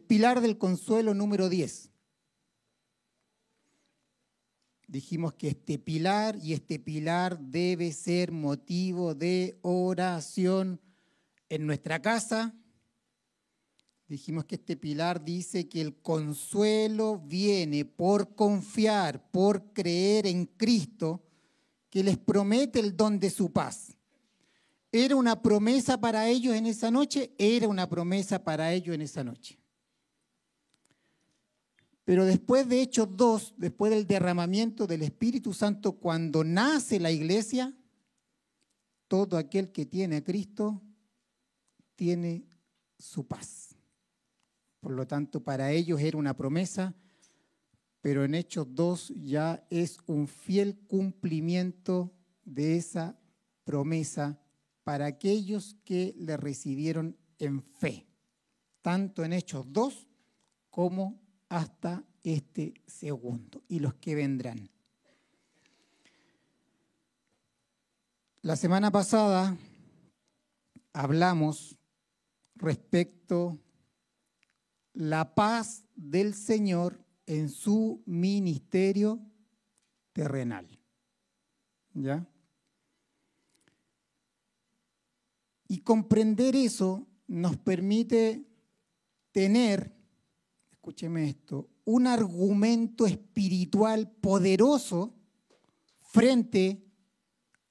pilar del consuelo número 10. Dijimos que este pilar y este pilar debe ser motivo de oración en nuestra casa. Dijimos que este pilar dice que el consuelo viene por confiar, por creer en Cristo, que les promete el don de su paz. ¿Era una promesa para ellos en esa noche? Era una promesa para ellos en esa noche. Pero después de Hechos 2, después del derramamiento del Espíritu Santo, cuando nace la iglesia, todo aquel que tiene a Cristo tiene su paz. Por lo tanto, para ellos era una promesa, pero en Hechos 2 ya es un fiel cumplimiento de esa promesa para aquellos que le recibieron en fe, tanto en Hechos 2 como hasta este segundo y los que vendrán. La semana pasada hablamos respecto la paz del Señor en su ministerio terrenal. ¿Ya? Y comprender eso nos permite tener escúcheme esto, un argumento espiritual poderoso frente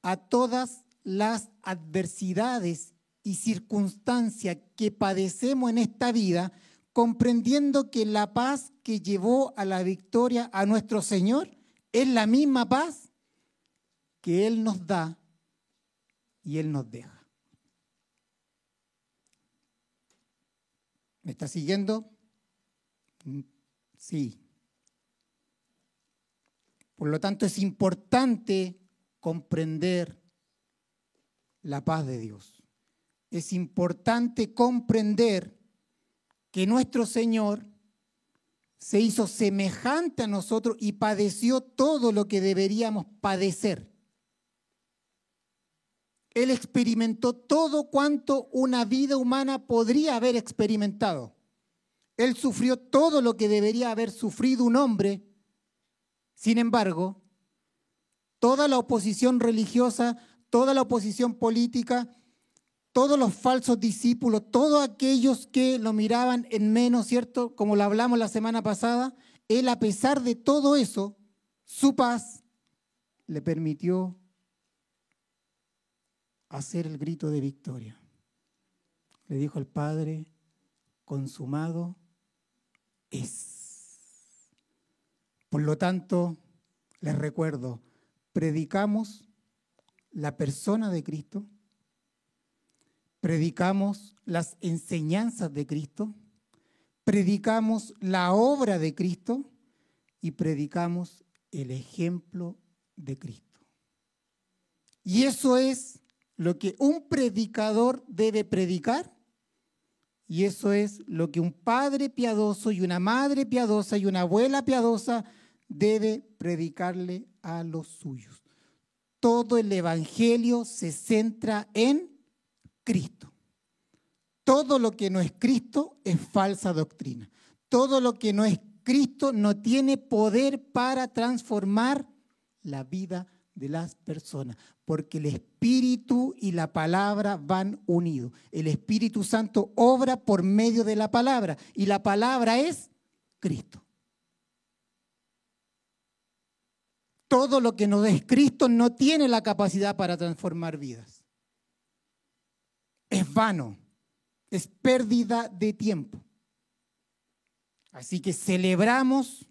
a todas las adversidades y circunstancias que padecemos en esta vida, comprendiendo que la paz que llevó a la victoria a nuestro Señor es la misma paz que Él nos da y Él nos deja. ¿Me está siguiendo? Sí. Por lo tanto, es importante comprender la paz de Dios. Es importante comprender que nuestro Señor se hizo semejante a nosotros y padeció todo lo que deberíamos padecer. Él experimentó todo cuanto una vida humana podría haber experimentado. Él sufrió todo lo que debería haber sufrido un hombre. Sin embargo, toda la oposición religiosa, toda la oposición política, todos los falsos discípulos, todos aquellos que lo miraban en menos, ¿cierto? Como lo hablamos la semana pasada, él a pesar de todo eso, su paz le permitió hacer el grito de victoria. Le dijo al Padre, consumado es. Por lo tanto, les recuerdo, predicamos la persona de Cristo, predicamos las enseñanzas de Cristo, predicamos la obra de Cristo y predicamos el ejemplo de Cristo. Y eso es lo que un predicador debe predicar y eso es lo que un padre piadoso y una madre piadosa y una abuela piadosa debe predicarle a los suyos. Todo el Evangelio se centra en Cristo. Todo lo que no es Cristo es falsa doctrina. Todo lo que no es Cristo no tiene poder para transformar la vida de las personas, porque el Espíritu y la palabra van unidos. El Espíritu Santo obra por medio de la palabra y la palabra es Cristo. Todo lo que no es Cristo no tiene la capacidad para transformar vidas. Es vano, es pérdida de tiempo. Así que celebramos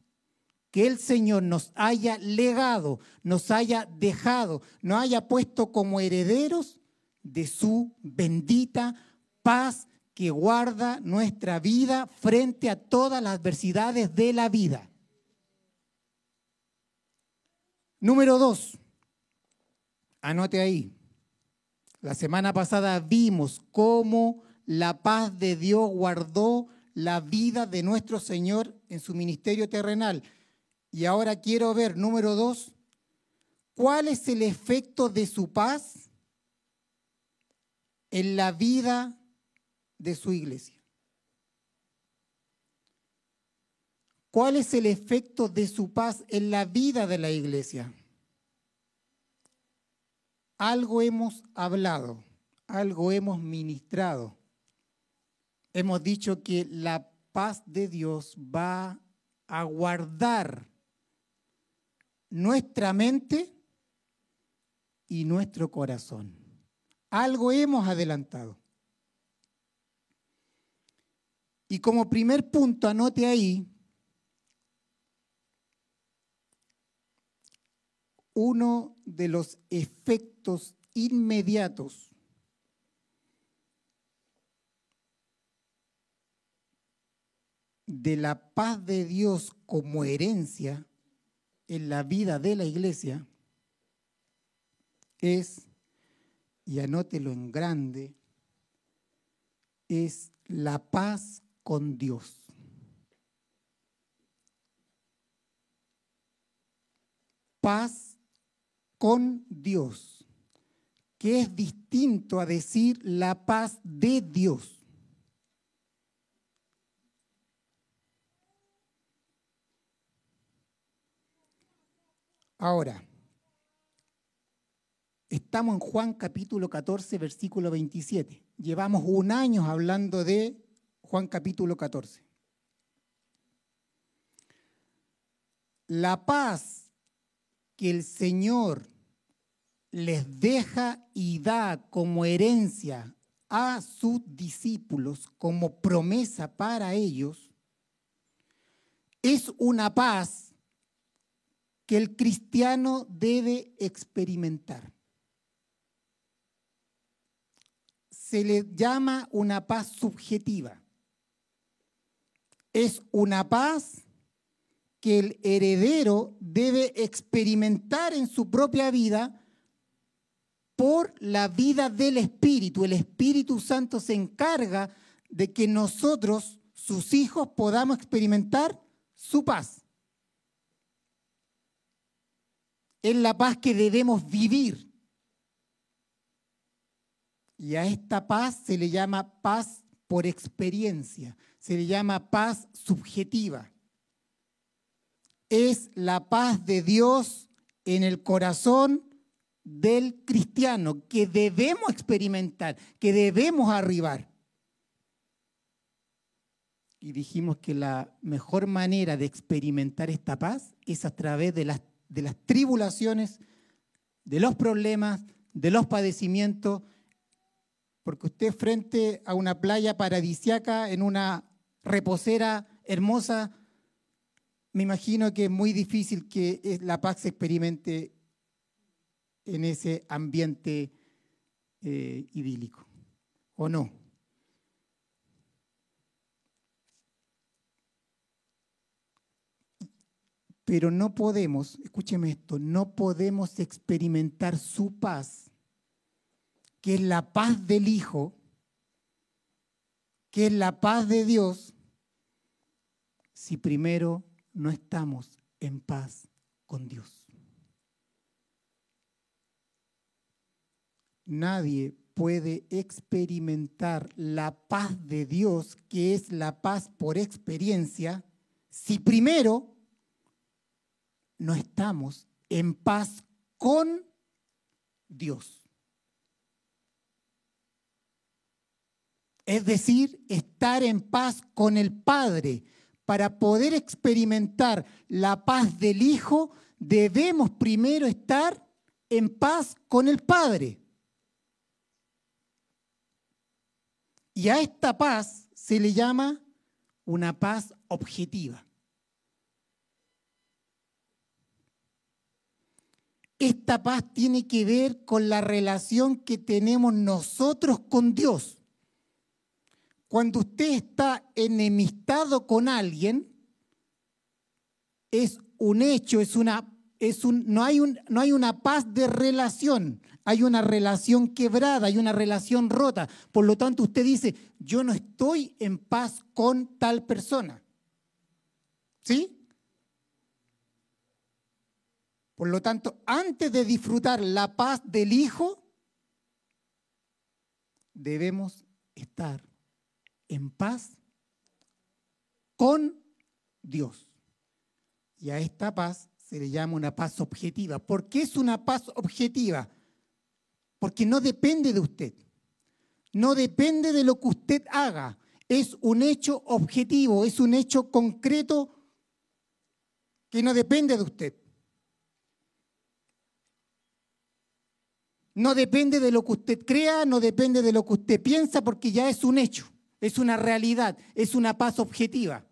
que el Señor nos haya legado, nos haya dejado, nos haya puesto como herederos de su bendita paz que guarda nuestra vida frente a todas las adversidades de la vida. Número dos, anote ahí. La semana pasada vimos cómo la paz de Dios guardó la vida de nuestro Señor en su ministerio terrenal. Y ahora quiero ver, número dos, cuál es el efecto de su paz en la vida de su iglesia. ¿Cuál es el efecto de su paz en la vida de la iglesia? Algo hemos hablado, algo hemos ministrado. Hemos dicho que la paz de Dios va a guardar nuestra mente y nuestro corazón. Algo hemos adelantado. Y como primer punto, anote ahí, uno de los efectos inmediatos de la paz de Dios como herencia en la vida de la iglesia es, y anótelo en grande, es la paz con Dios. Paz con Dios, que es distinto a decir la paz de Dios. Ahora, estamos en Juan capítulo 14, versículo 27. Llevamos un año hablando de Juan capítulo 14. La paz que el Señor les deja y da como herencia a sus discípulos, como promesa para ellos, es una paz que el cristiano debe experimentar. Se le llama una paz subjetiva. Es una paz que el heredero debe experimentar en su propia vida por la vida del Espíritu. El Espíritu Santo se encarga de que nosotros, sus hijos, podamos experimentar su paz. Es la paz que debemos vivir. Y a esta paz se le llama paz por experiencia, se le llama paz subjetiva. Es la paz de Dios en el corazón del cristiano que debemos experimentar, que debemos arribar. Y dijimos que la mejor manera de experimentar esta paz es a través de las de las tribulaciones, de los problemas, de los padecimientos, porque usted frente a una playa paradisiaca, en una reposera hermosa, me imagino que es muy difícil que la paz se experimente en ese ambiente eh, idílico, ¿o no? Pero no podemos, escúcheme esto, no podemos experimentar su paz, que es la paz del Hijo, que es la paz de Dios, si primero no estamos en paz con Dios. Nadie puede experimentar la paz de Dios, que es la paz por experiencia, si primero no estamos en paz con Dios. Es decir, estar en paz con el Padre. Para poder experimentar la paz del Hijo, debemos primero estar en paz con el Padre. Y a esta paz se le llama una paz objetiva. Esta paz tiene que ver con la relación que tenemos nosotros con Dios. Cuando usted está enemistado con alguien, es un hecho, es una, es un, no, hay un, no hay una paz de relación, hay una relación quebrada, hay una relación rota. Por lo tanto, usted dice, yo no estoy en paz con tal persona. ¿Sí? Por lo tanto, antes de disfrutar la paz del Hijo, debemos estar en paz con Dios. Y a esta paz se le llama una paz objetiva. ¿Por qué es una paz objetiva? Porque no depende de usted. No depende de lo que usted haga. Es un hecho objetivo, es un hecho concreto que no depende de usted. No depende de lo que usted crea, no depende de lo que usted piensa, porque ya es un hecho, es una realidad, es una paz objetiva.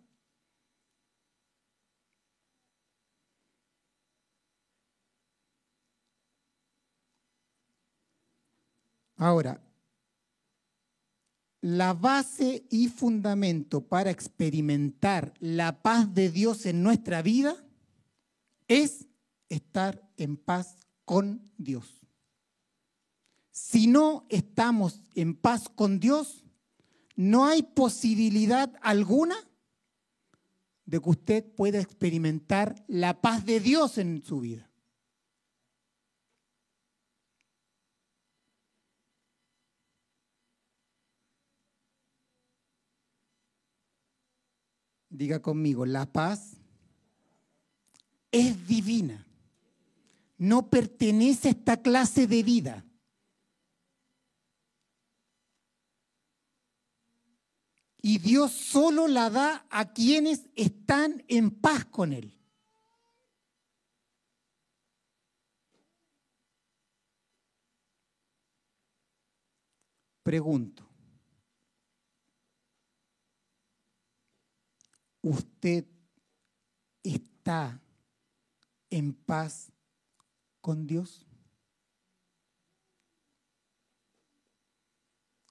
Ahora, la base y fundamento para experimentar la paz de Dios en nuestra vida es estar en paz con Dios. Si no estamos en paz con Dios, no hay posibilidad alguna de que usted pueda experimentar la paz de Dios en su vida. Diga conmigo, la paz es divina. No pertenece a esta clase de vida. Y Dios solo la da a quienes están en paz con Él. Pregunto, ¿usted está en paz con Dios?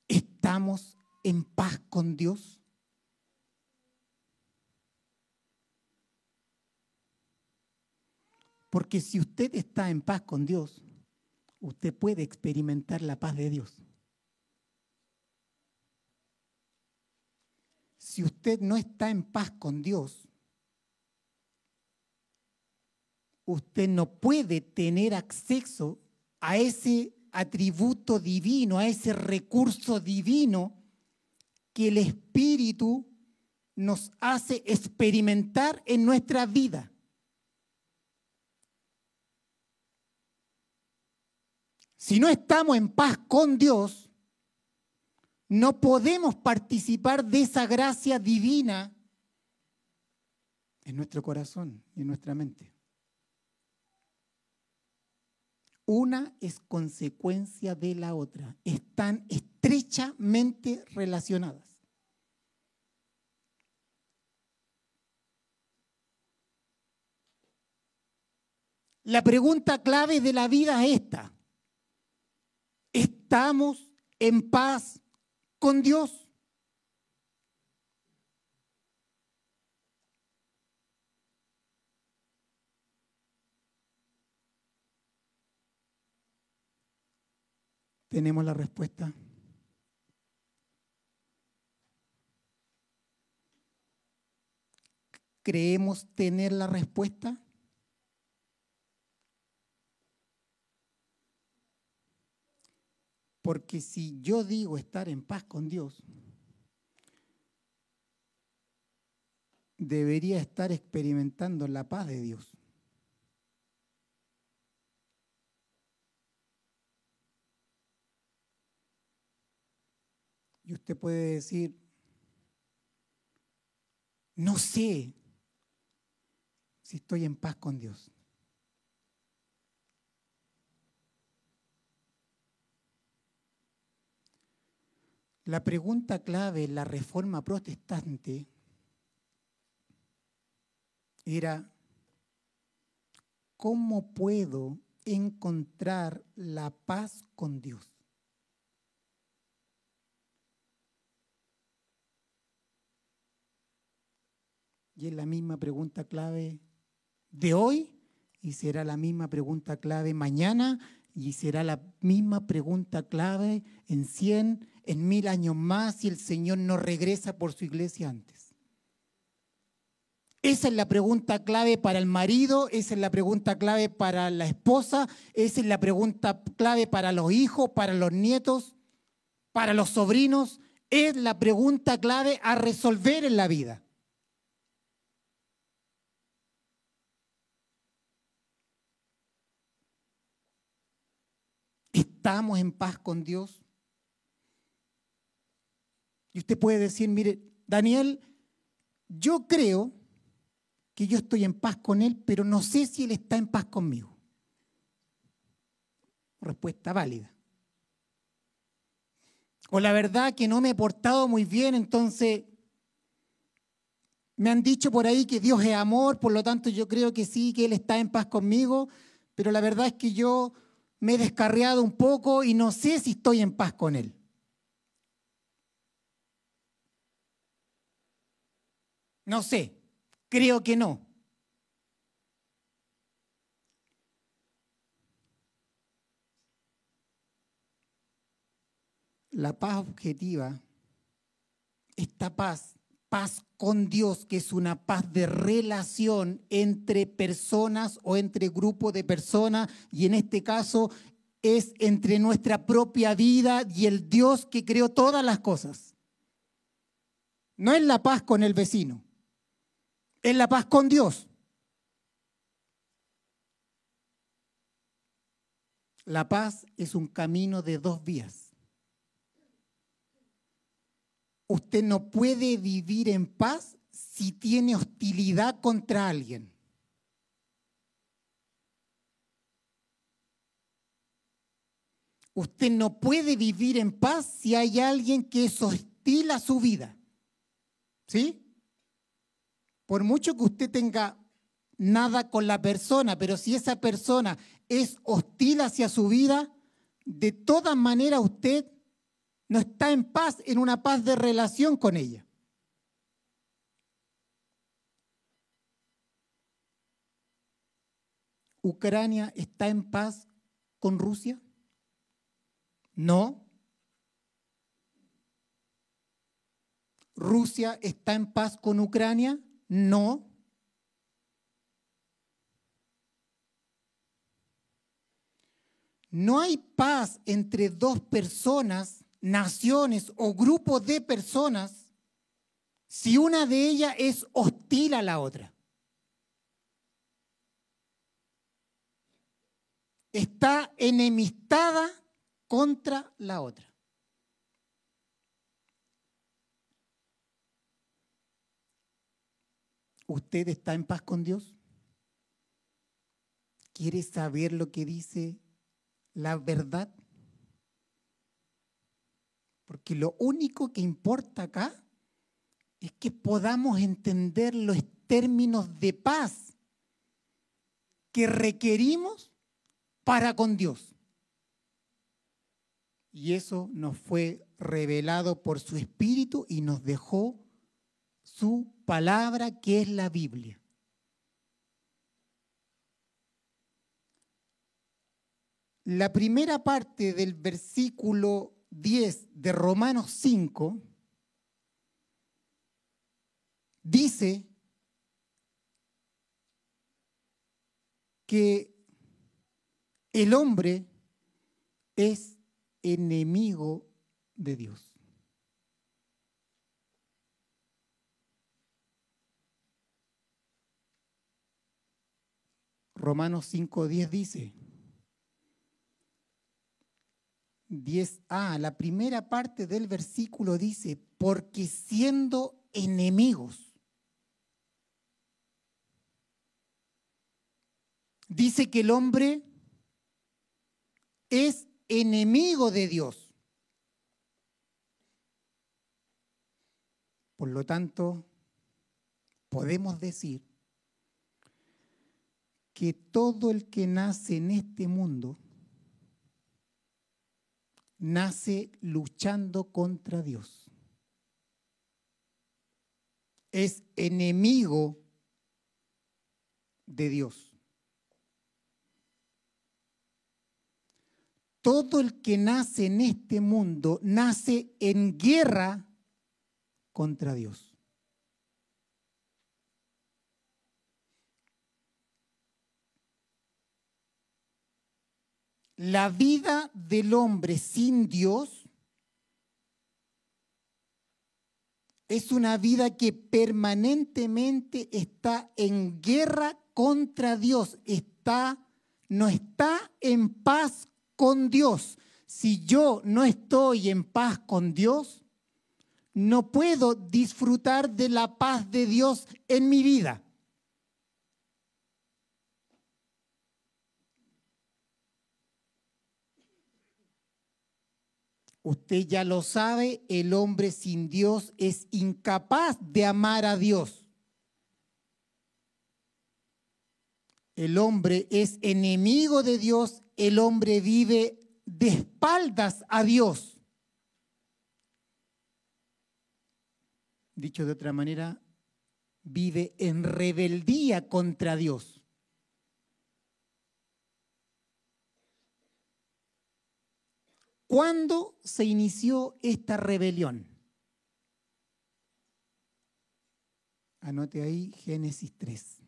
¿Estamos en paz con Dios? Porque si usted está en paz con Dios, usted puede experimentar la paz de Dios. si usted no está en paz con Dios, usted no puede tener acceso a ese atributo divino, a ese recurso divino que el Espíritu nos hace experimentar en nuestra vida. Si no estamos en paz con Dios, no podemos participar de esa gracia divina en nuestro corazón y en nuestra mente. Una es consecuencia de la otra, están estrechamente relacionadas. La pregunta clave de la vida es esta. ¿Estamos en paz con Dios. ¿Tenemos la respuesta? ¿Creemos tener la respuesta? Porque si yo digo estar en paz con Dios, debería estar experimentando la paz de Dios. Y usted puede decir, no sé si estoy en paz con Dios. La pregunta clave en la reforma protestante era, ¿cómo puedo encontrar la paz con Dios? Y es la misma pregunta clave de hoy y será la misma pregunta clave mañana y será la misma pregunta clave en 100, en mil años más si el Señor no regresa por su iglesia antes. Esa es la pregunta clave para el marido, esa es la pregunta clave para la esposa, esa es la pregunta clave para los hijos, para los nietos, para los sobrinos. Es la pregunta clave a resolver en la vida. Estamos en paz con Dios. Y usted puede decir, mire, Daniel, yo creo que yo estoy en paz con Él, pero no sé si Él está en paz conmigo. Respuesta válida. O la verdad que no me he portado muy bien, entonces me han dicho por ahí que Dios es amor, por lo tanto yo creo que sí, que Él está en paz conmigo, pero la verdad es que yo me he descarriado un poco y no sé si estoy en paz con Él. No sé, creo que no. La paz objetiva, esta paz, paz con Dios, que es una paz de relación entre personas o entre grupos de personas, y en este caso es entre nuestra propia vida y el Dios que creó todas las cosas. No es la paz con el vecino, es la paz con Dios. La paz es un camino de dos vías. Usted no puede vivir en paz si tiene hostilidad contra alguien. Usted no puede vivir en paz si hay alguien que es hostil a su vida. ¿Sí? Por mucho que usted tenga nada con la persona, pero si esa persona es hostil hacia su vida, de todas maneras usted no está en paz, en una paz de relación con ella. ¿Ucrania está en paz con Rusia? No. ¿Rusia está en paz con Ucrania? No. No hay paz entre dos personas naciones o grupos de personas si una de ellas es hostil a la otra. Está enemistada contra la otra. ¿Usted está en paz con Dios? ¿Quiere saber lo que dice la verdad? Porque lo único que importa acá es que podamos entender los términos de paz que requerimos para con Dios. Y eso nos fue revelado por su Espíritu y nos dejó su palabra que es la Biblia. La primera parte del versículo 10 de Romanos 5 dice que el hombre es enemigo de Dios. Romanos 5.10 dice, 10a, la primera parte del versículo dice, porque siendo enemigos, dice que el hombre es enemigo de Dios. Por lo tanto, podemos decir que todo el que nace en este mundo nace luchando contra Dios. Es enemigo de Dios. Todo el que nace en este mundo nace en guerra contra Dios. La vida del hombre sin Dios es una vida que permanentemente está en guerra contra Dios, está no está en paz con Dios. si yo no estoy en paz con Dios, no puedo disfrutar de la paz de Dios en mi vida. Usted ya lo sabe, el hombre sin Dios es incapaz de amar a Dios. El hombre es enemigo de Dios, el hombre vive de espaldas a Dios. Dicho de otra manera, vive en rebeldía contra Dios. ¿Cuándo se inició esta rebelión? Anote ahí Génesis 3.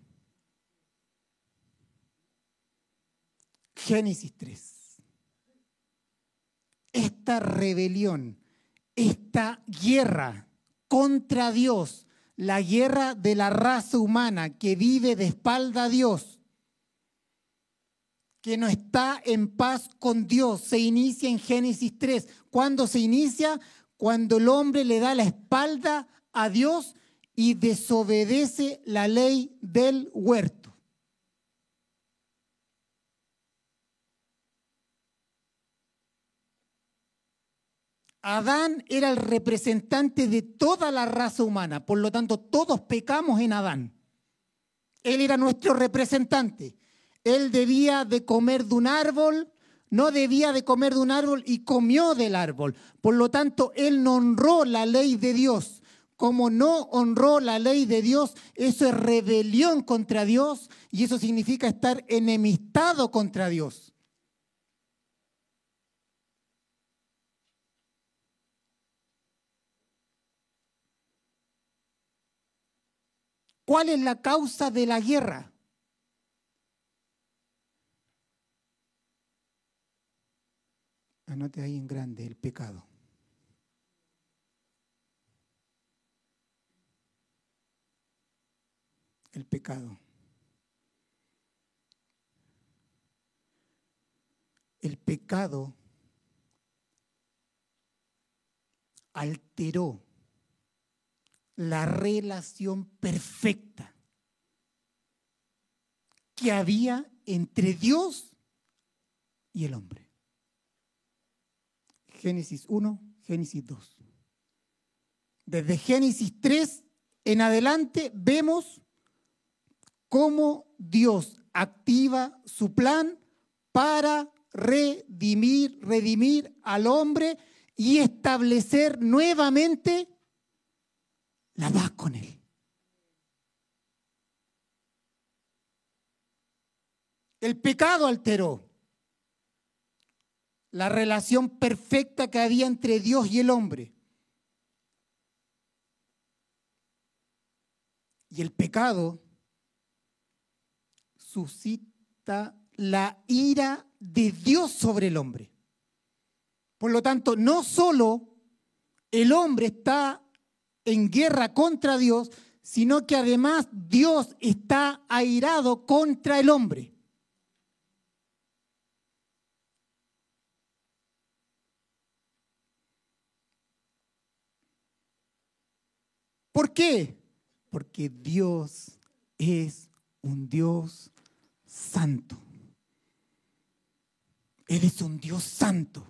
Génesis 3. Esta rebelión, esta guerra contra Dios, la guerra de la raza humana que vive de espalda a Dios, que no está en paz con Dios, se inicia en Génesis 3. ¿Cuándo se inicia? Cuando el hombre le da la espalda a Dios y desobedece la ley del huerto. Adán era el representante de toda la raza humana, por lo tanto todos pecamos en Adán. Él era nuestro representante él debía de comer de un árbol, no debía de comer de un árbol y comió del árbol. Por lo tanto, él no honró la ley de Dios. Como no honró la ley de Dios, eso es rebelión contra Dios y eso significa estar enemistado contra Dios. ¿Cuál es la causa de la guerra? Anote ahí en grande el pecado. El pecado. El pecado alteró la relación perfecta que había entre Dios y el hombre. Génesis 1, Génesis 2. Desde Génesis 3 en adelante vemos cómo Dios activa su plan para redimir, redimir al hombre y establecer nuevamente la paz con él. El pecado alteró la relación perfecta que había entre Dios y el hombre. Y el pecado suscita la ira de Dios sobre el hombre. Por lo tanto, no solo el hombre está en guerra contra Dios, sino que además Dios está airado contra el hombre. ¿Por qué? Porque Dios es un Dios santo. Él es un Dios santo.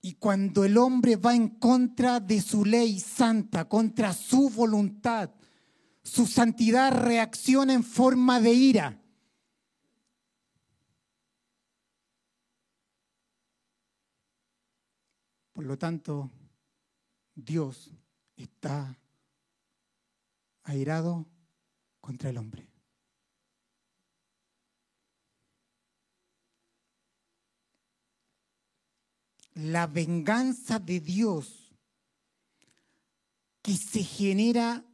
Y cuando el hombre va en contra de su ley santa, contra su voluntad, su santidad reacciona en forma de ira. Por lo tanto, Dios está airado contra el hombre. La venganza de Dios que se genera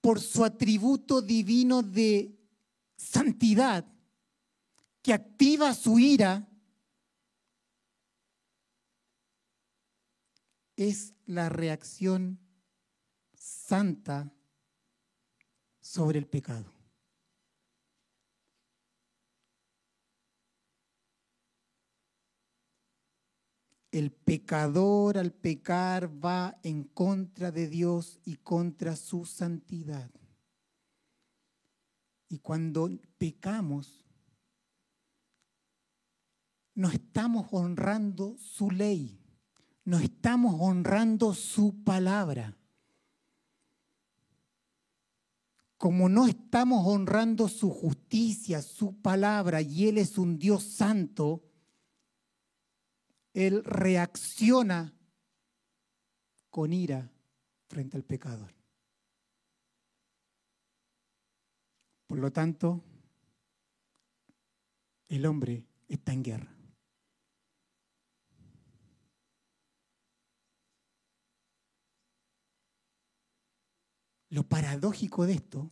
por su atributo divino de santidad, que activa su ira, es la reacción santa sobre el pecado. El pecador al pecar va en contra de Dios y contra su santidad. Y cuando pecamos, no estamos honrando su ley no estamos honrando su palabra. Como no estamos honrando su justicia, su palabra, y Él es un Dios santo, Él reacciona con ira frente al pecador. Por lo tanto, el hombre está en guerra. Lo paradójico de esto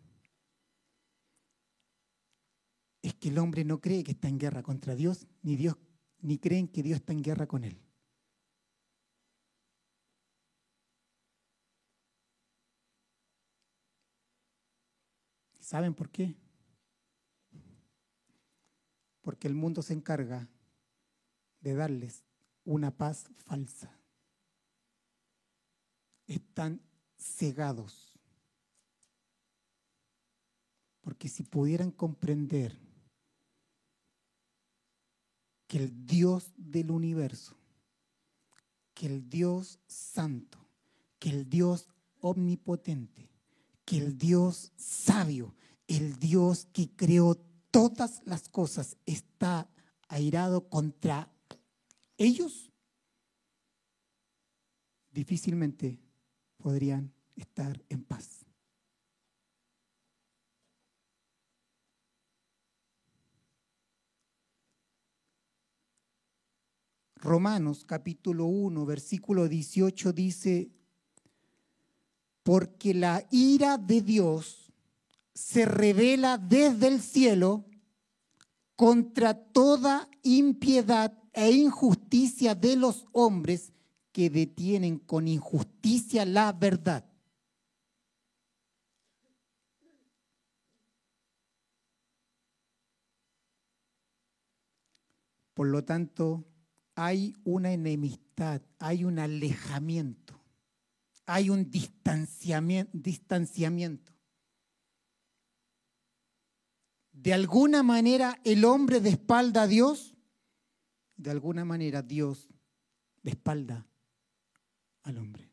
es que el hombre no cree que está en guerra contra Dios, ni Dios, ni creen que Dios está en guerra con él. ¿Saben por qué? Porque el mundo se encarga de darles una paz falsa. Están cegados. Porque si pudieran comprender que el Dios del universo, que el Dios santo, que el Dios omnipotente, que el Dios sabio, el Dios que creó todas las cosas, está airado contra ellos, difícilmente podrían estar en paz. Romanos capítulo 1, versículo 18 dice, porque la ira de Dios se revela desde el cielo contra toda impiedad e injusticia de los hombres que detienen con injusticia la verdad. Por lo tanto, hay una enemistad, hay un alejamiento hay un distanciamiento. De alguna manera el hombre de espalda a Dios, de alguna manera Dios de espalda al hombre.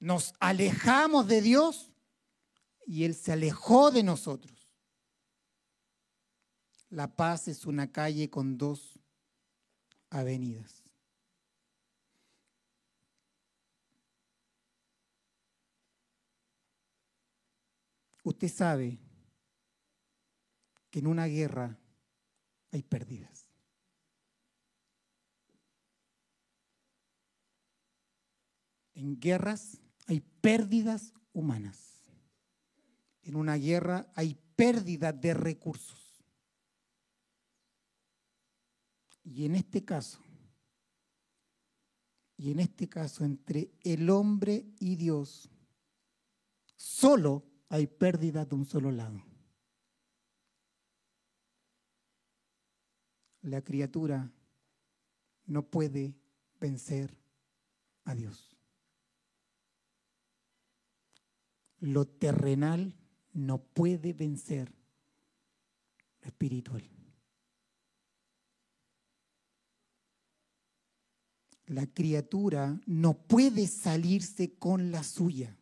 Nos alejamos de Dios y Él se alejó de nosotros. La paz es una calle con dos avenidas. Usted sabe que en una guerra hay pérdidas. En guerras hay pérdidas humanas. En una guerra hay pérdida de recursos. Y en este caso, y en este caso entre el hombre y Dios, solo hay pérdida de un solo lado. La criatura no puede vencer a Dios. Lo terrenal no puede vencer lo espiritual. La criatura no puede salirse con la suya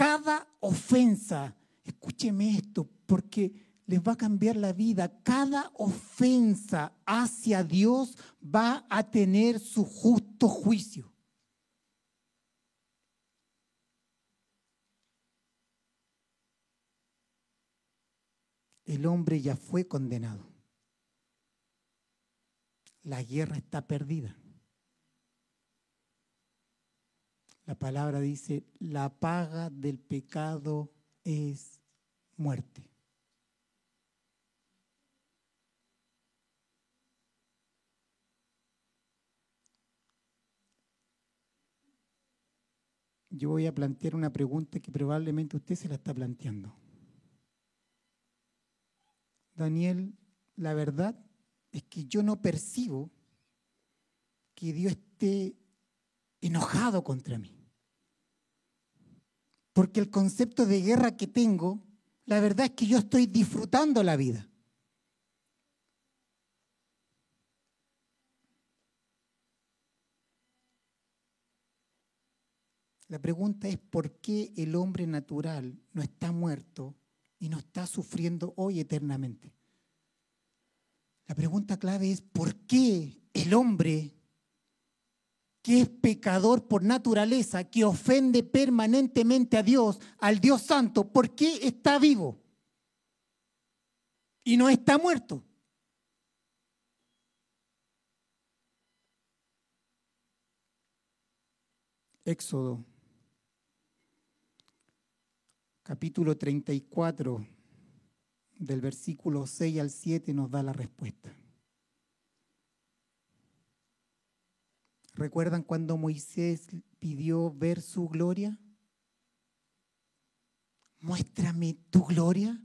cada ofensa, escúcheme esto, porque les va a cambiar la vida. Cada ofensa hacia Dios va a tener su justo juicio. El hombre ya fue condenado. La guerra está perdida. La palabra dice, la paga del pecado es muerte. Yo voy a plantear una pregunta que probablemente usted se la está planteando. Daniel, la verdad es que yo no percibo que Dios esté enojado contra mí. Porque el concepto de guerra que tengo, la verdad es que yo estoy disfrutando la vida. La pregunta es por qué el hombre natural no está muerto y no está sufriendo hoy eternamente. La pregunta clave es por qué el hombre que es pecador por naturaleza, que ofende permanentemente a Dios, al Dios Santo, ¿por qué está vivo? Y no está muerto. Éxodo capítulo 34, del versículo 6 al 7, nos da la respuesta. ¿Recuerdan cuando Moisés pidió ver su gloria? Muéstrame tu gloria,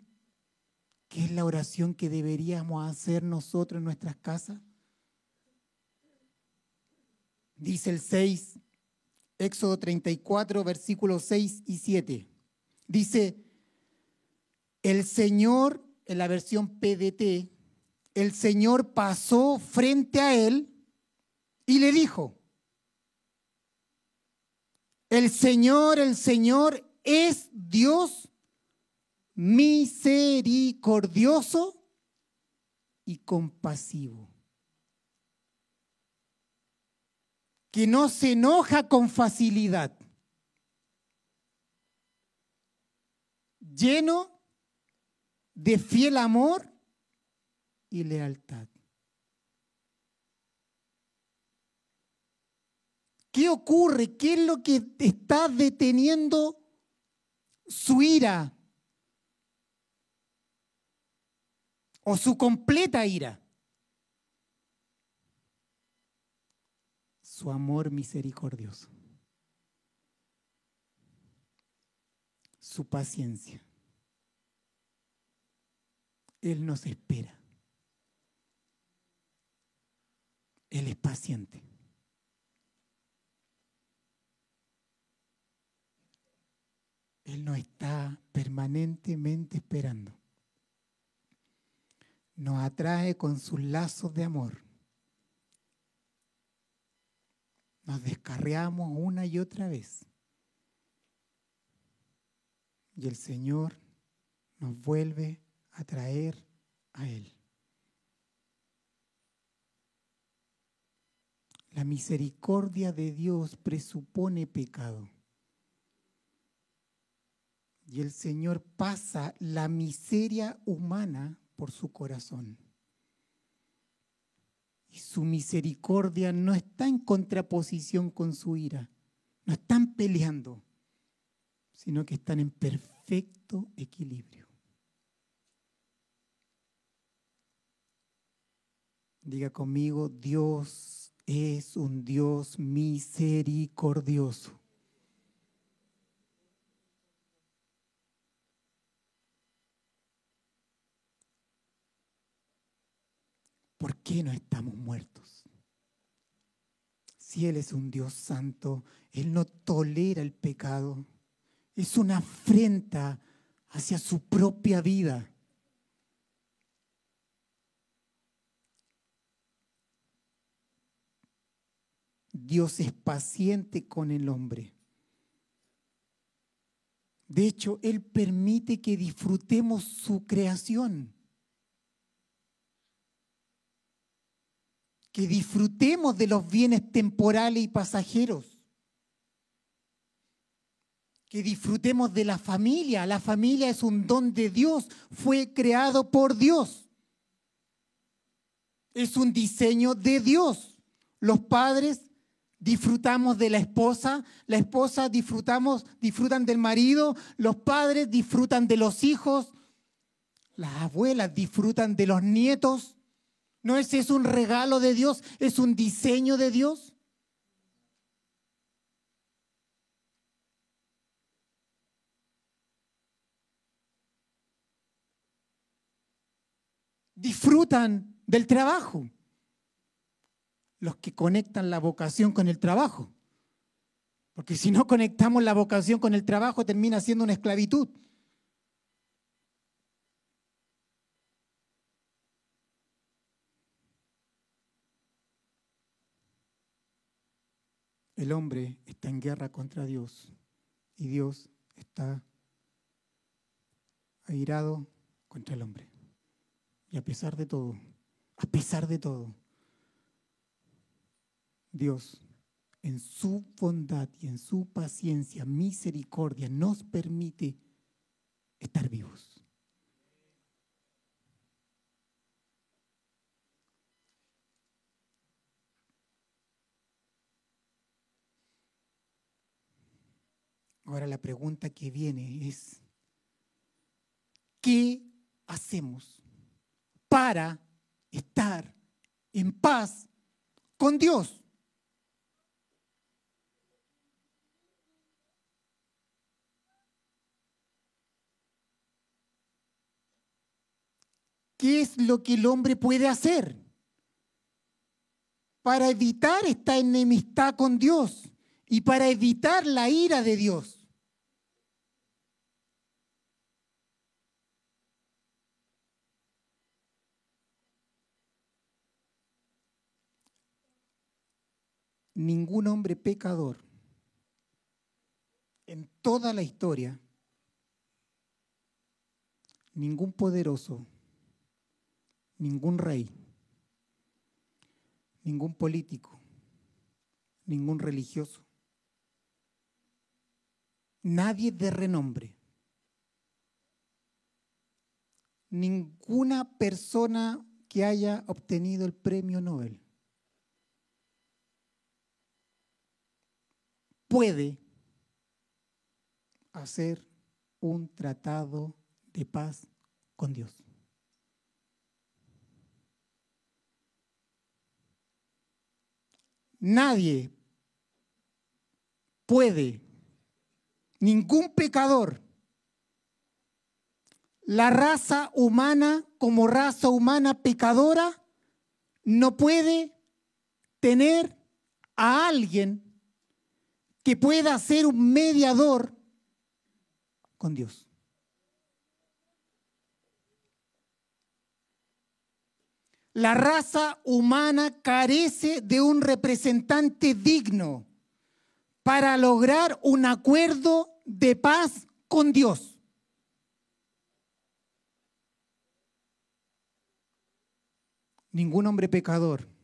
que es la oración que deberíamos hacer nosotros en nuestras casas. Dice el 6, Éxodo 34, versículos 6 y 7. Dice, el Señor, en la versión PDT, el Señor pasó frente a él y le dijo, el Señor, el Señor es Dios misericordioso y compasivo, que no se enoja con facilidad lleno de fiel amor y lealtad. ¿Qué ocurre? ¿Qué es lo que está deteniendo su ira? O su completa ira. Su amor misericordioso. Su paciencia. Él nos espera. Él es paciente. Él nos está permanentemente esperando. Nos atrae con sus lazos de amor. Nos descarriamos una y otra vez. Y el Señor nos vuelve atraer a Él. La misericordia de Dios presupone pecado. Y el Señor pasa la miseria humana por su corazón. Y su misericordia no está en contraposición con su ira. No están peleando, sino que están en perfecto equilibrio. Diga conmigo, Dios es un Dios misericordioso. ¿Por qué no estamos muertos? Si Él es un Dios santo, Él no tolera el pecado. Es una afrenta hacia su propia vida. Dios es paciente con el hombre. De hecho, Él permite que disfrutemos su creación. Que disfrutemos de los bienes temporales y pasajeros. Que disfrutemos de la familia. La familia es un don de Dios. Fue creado por Dios. Es un diseño de Dios. Los padres disfrutamos de la esposa, la esposa disfrutamos, disfrutan del marido, los padres disfrutan de los hijos, las abuelas disfrutan de los nietos. ¿No es un regalo de Dios? ¿Es un diseño de Dios? disfrutan del trabajo, los que conectan la vocación con el trabajo. Porque si no conectamos la vocación con el trabajo, termina siendo una esclavitud. El hombre está en guerra contra Dios y Dios está airado contra el hombre. Y a pesar de todo, a pesar de todo, Dios en su bondad y en su paciencia, misericordia, nos permite estar vivos. Ahora la pregunta que viene es, ¿qué hacemos para estar en paz con Dios? ¿Qué es lo que el hombre puede hacer para evitar esta enemistad con Dios y para evitar la ira de Dios? Ningún hombre pecador en toda la historia, ningún poderoso, ningún rey, ningún político, ningún religioso, nadie de renombre, ninguna persona que haya obtenido el premio Nobel puede hacer un tratado de paz con Dios. Nadie puede, ningún pecador, la raza humana como raza humana pecadora, no puede tener a alguien que pueda ser un mediador con Dios. La raza humana carece de un representante digno para lograr un acuerdo de paz con Dios. Ningún hombre pecador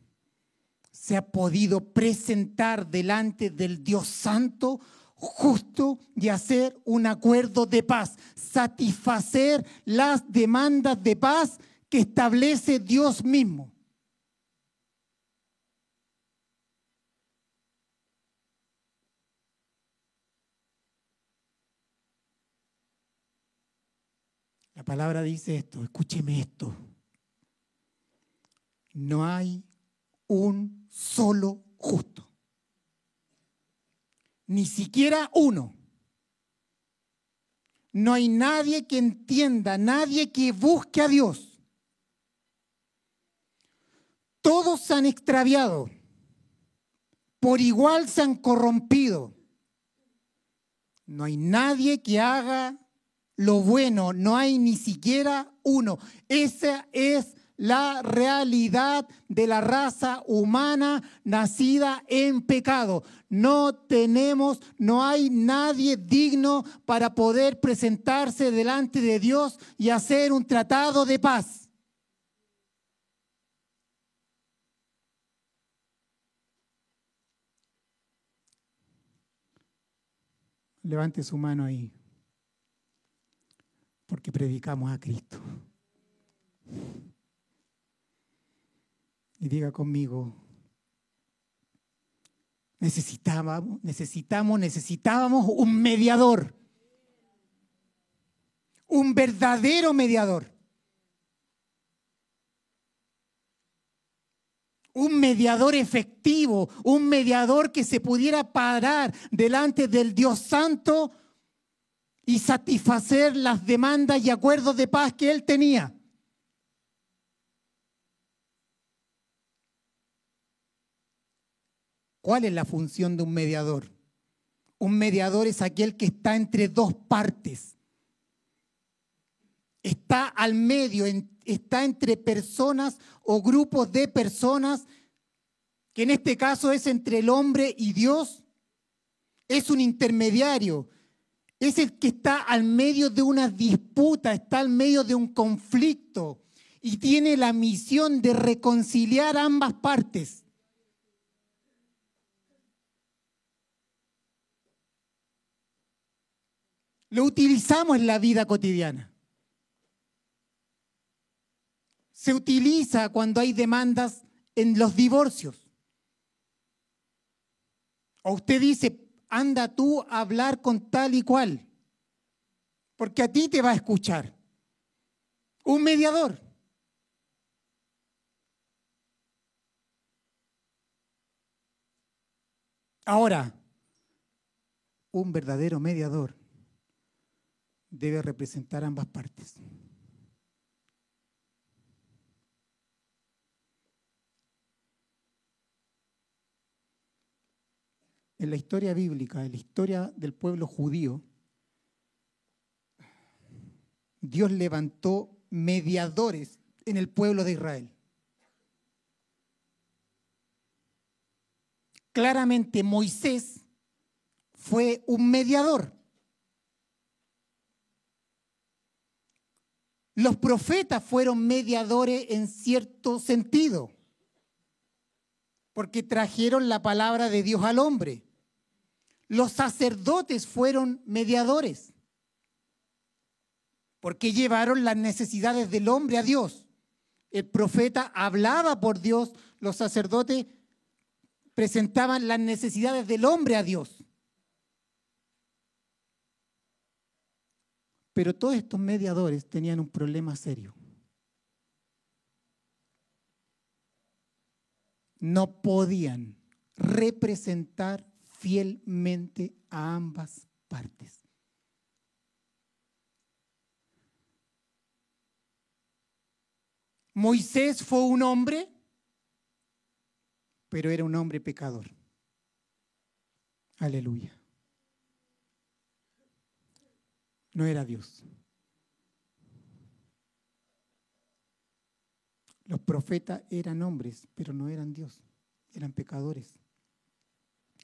se ha podido presentar delante del Dios Santo justo y hacer un acuerdo de paz, satisfacer las demandas de paz que establece Dios mismo. La palabra dice esto, escúcheme esto. No hay un solo justo. Ni siquiera uno. No hay nadie que entienda, nadie que busque a Dios. Todos se han extraviado, por igual se han corrompido. No hay nadie que haga lo bueno, no hay ni siquiera uno. Esa es la realidad de la raza humana nacida en pecado. No tenemos, no hay nadie digno para poder presentarse delante de Dios y hacer un tratado de paz. Levante su mano ahí. Porque predicamos a Cristo. Y diga conmigo, necesitábamos, necesitamos, necesitábamos un mediador. Un verdadero mediador. un mediador efectivo, un mediador que se pudiera parar delante del Dios Santo y satisfacer las demandas y acuerdos de paz que él tenía. ¿Cuál es la función de un mediador? Un mediador es aquel que está entre dos partes. Está al medio, está entre personas o grupos de personas, que en este caso es entre el hombre y Dios. Es un intermediario. Es el que está al medio de una disputa, está al medio de un conflicto y tiene la misión de reconciliar ambas partes. Lo utilizamos en la vida cotidiana. Se utiliza cuando hay demandas en los divorcios. O usted dice, anda tú a hablar con tal y cual, porque a ti te va a escuchar. Un mediador. Ahora, un verdadero mediador debe representar ambas partes. En la historia bíblica, en la historia del pueblo judío, Dios levantó mediadores en el pueblo de Israel. Claramente Moisés fue un mediador. Los profetas fueron mediadores en cierto sentido, porque trajeron la palabra de Dios al hombre. Los sacerdotes fueron mediadores, porque llevaron las necesidades del hombre a Dios. El profeta hablaba por Dios, los sacerdotes presentaban las necesidades del hombre a Dios. Pero todos estos mediadores tenían un problema serio. No podían representar fielmente a ambas partes. Moisés fue un hombre, pero era un hombre pecador. Aleluya no era Dios. Los profetas eran hombres, pero no eran Dios, eran pecadores.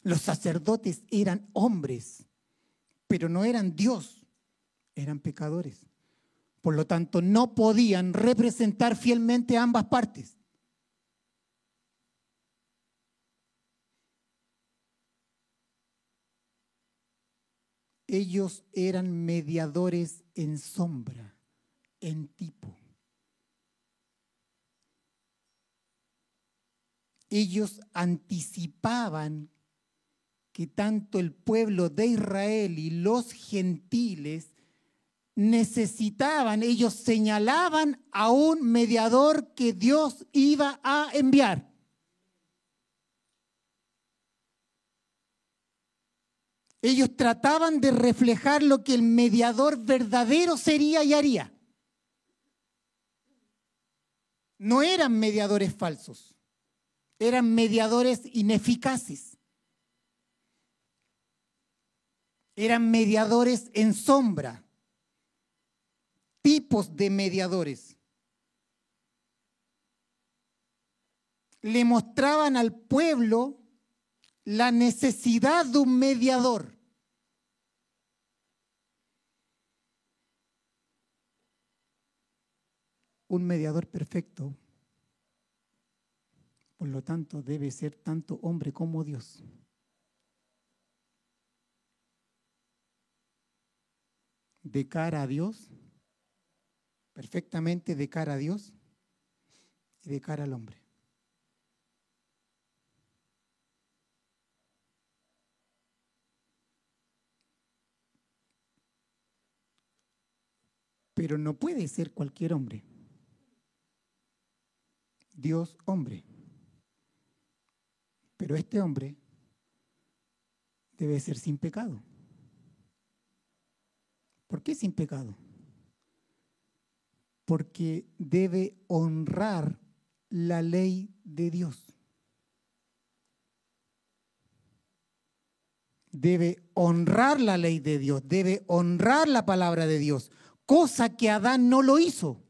Los sacerdotes eran hombres, pero no eran Dios, eran pecadores. Por lo tanto, no podían representar fielmente a ambas partes. Ellos eran mediadores en sombra, en tipo. Ellos anticipaban que tanto el pueblo de Israel y los gentiles necesitaban, ellos señalaban a un mediador que Dios iba a enviar. Ellos trataban de reflejar lo que el mediador verdadero sería y haría. No eran mediadores falsos, eran mediadores ineficaces. Eran mediadores en sombra, tipos de mediadores. Le mostraban al pueblo la necesidad de un mediador. Un mediador perfecto, por lo tanto, debe ser tanto hombre como Dios. De cara a Dios, perfectamente de cara a Dios y de cara al hombre. pero no puede ser cualquier hombre. Dios hombre. Pero este hombre debe ser sin pecado. ¿Por qué sin pecado? Porque debe honrar la ley de Dios. debe honrar la ley de Dios, debe honrar la palabra de Dios, cosa que Adán no lo hizo.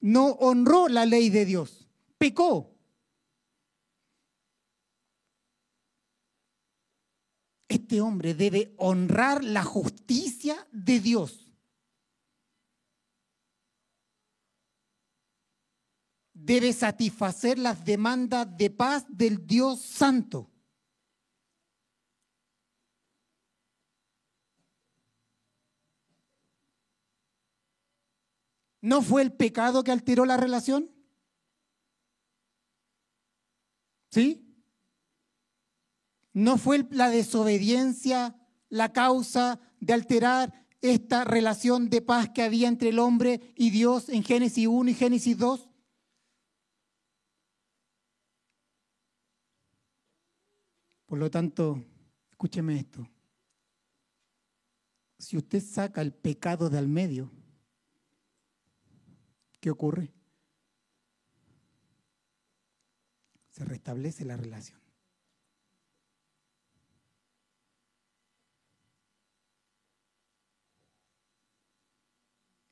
No honró la ley de Dios, pecó. Este hombre debe honrar la justicia de Dios. Debe satisfacer las demandas de paz del Dios Santo. ¿No fue el pecado que alteró la relación? ¿Sí? ¿No fue la desobediencia la causa de alterar esta relación de paz que había entre el hombre y Dios en Génesis 1 y Génesis 2? Por lo tanto, escúcheme esto. Si usted saca el pecado de al medio, ¿qué ocurre? Se restablece la relación.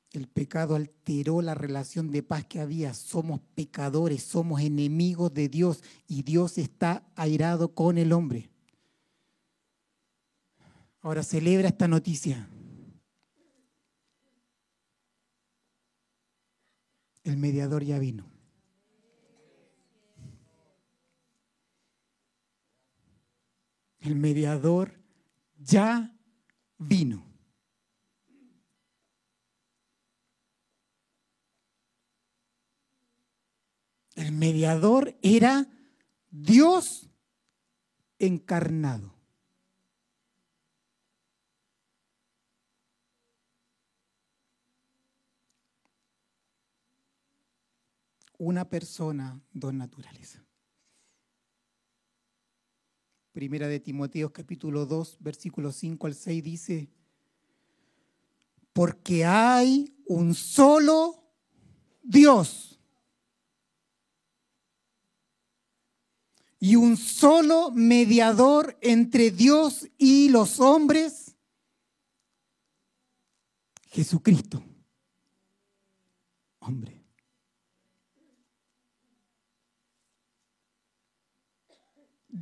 El pecado alteró la relación de paz que había. Somos pecadores, somos enemigos de Dios y Dios está airado con el hombre. Ahora celebra esta noticia. El mediador ya vino. El mediador ya vino. El mediador era Dios encarnado. Una persona, dos naturalezas. Primera de Timoteo capítulo 2, versículos 5 al 6 dice, porque hay un solo Dios y un solo mediador entre Dios y los hombres, Jesucristo, hombre.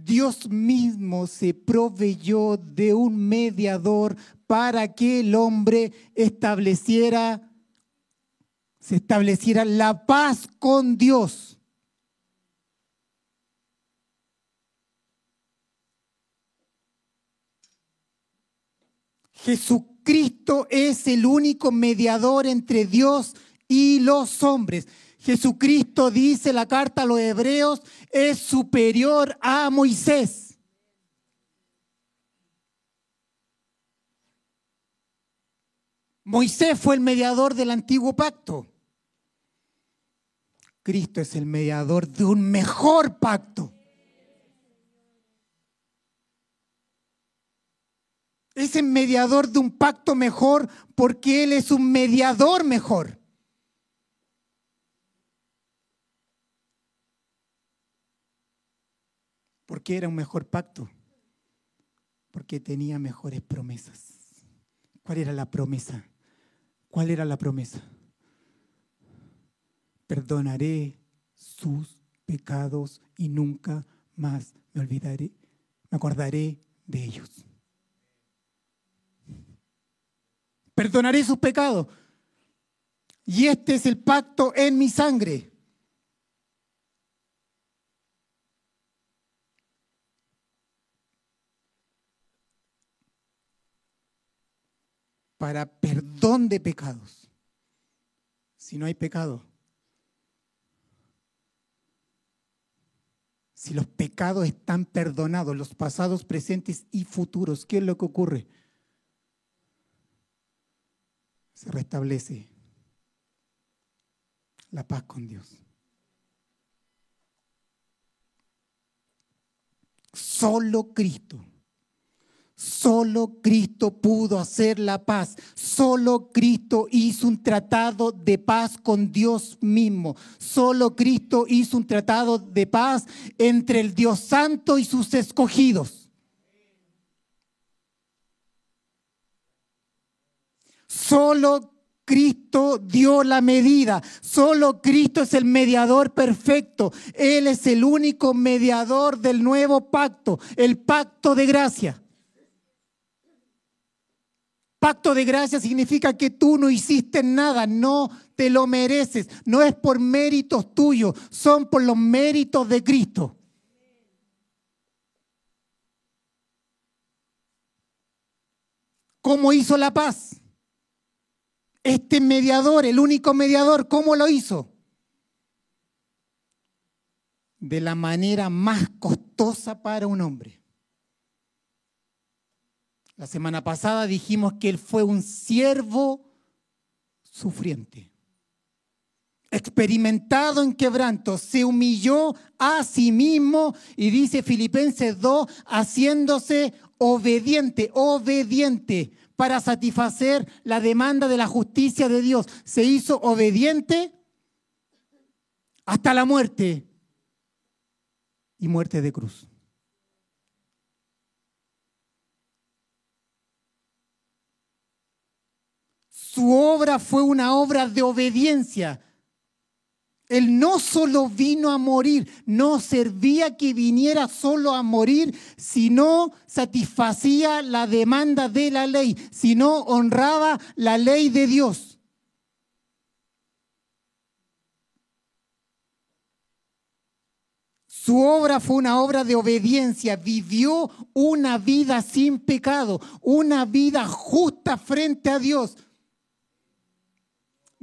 Dios mismo se proveyó de un mediador para que el hombre estableciera, se estableciera la paz con Dios. Jesucristo es el único mediador entre Dios y los hombres. Jesucristo, dice la carta a los hebreos, es superior a Moisés. Moisés fue el mediador del antiguo pacto. Cristo es el mediador de un mejor pacto. es el mediador de un pacto mejor porque Él es un mediador mejor. ¿Por qué era un mejor pacto? Porque tenía mejores promesas. ¿Cuál era la promesa? ¿Cuál era la promesa? Perdonaré sus pecados y nunca más me olvidaré, me acordaré de ellos. perdonaré sus pecados. Y este es el pacto en mi sangre. Para perdón de pecados. Si no hay pecado. Si los pecados están perdonados, los pasados, presentes y futuros, ¿qué es lo que ocurre? se restablece la paz con Dios. Solo Cristo. Solo Cristo pudo hacer la paz. Solo Cristo hizo un tratado de paz con Dios mismo. Solo Cristo hizo un tratado de paz entre el Dios Santo y sus escogidos. Solo Cristo dio la medida. Solo Cristo es el mediador perfecto. Él es el único mediador del nuevo pacto, el pacto de gracia. Pacto de gracia significa que tú no hiciste nada, no te lo mereces, no es por méritos tuyos, son por los méritos de Cristo. ¿Cómo hizo la paz? Este mediador, el único mediador, ¿cómo lo hizo? De la manera más costosa para un hombre. La semana pasada dijimos que él fue un siervo sufriente, experimentado en quebranto, se humilló a sí mismo y dice Filipenses 2, haciéndose obediente, obediente para satisfacer la demanda de la justicia de Dios. Se hizo obediente hasta la muerte y muerte de cruz. Su obra fue una obra de obediencia él no solo vino a morir, no servía que viniera solo a morir, sino satisfacía la demanda de la ley, sino honraba la ley de Dios. Su obra fue una obra de obediencia, vivió una vida sin pecado, una vida justa frente a Dios.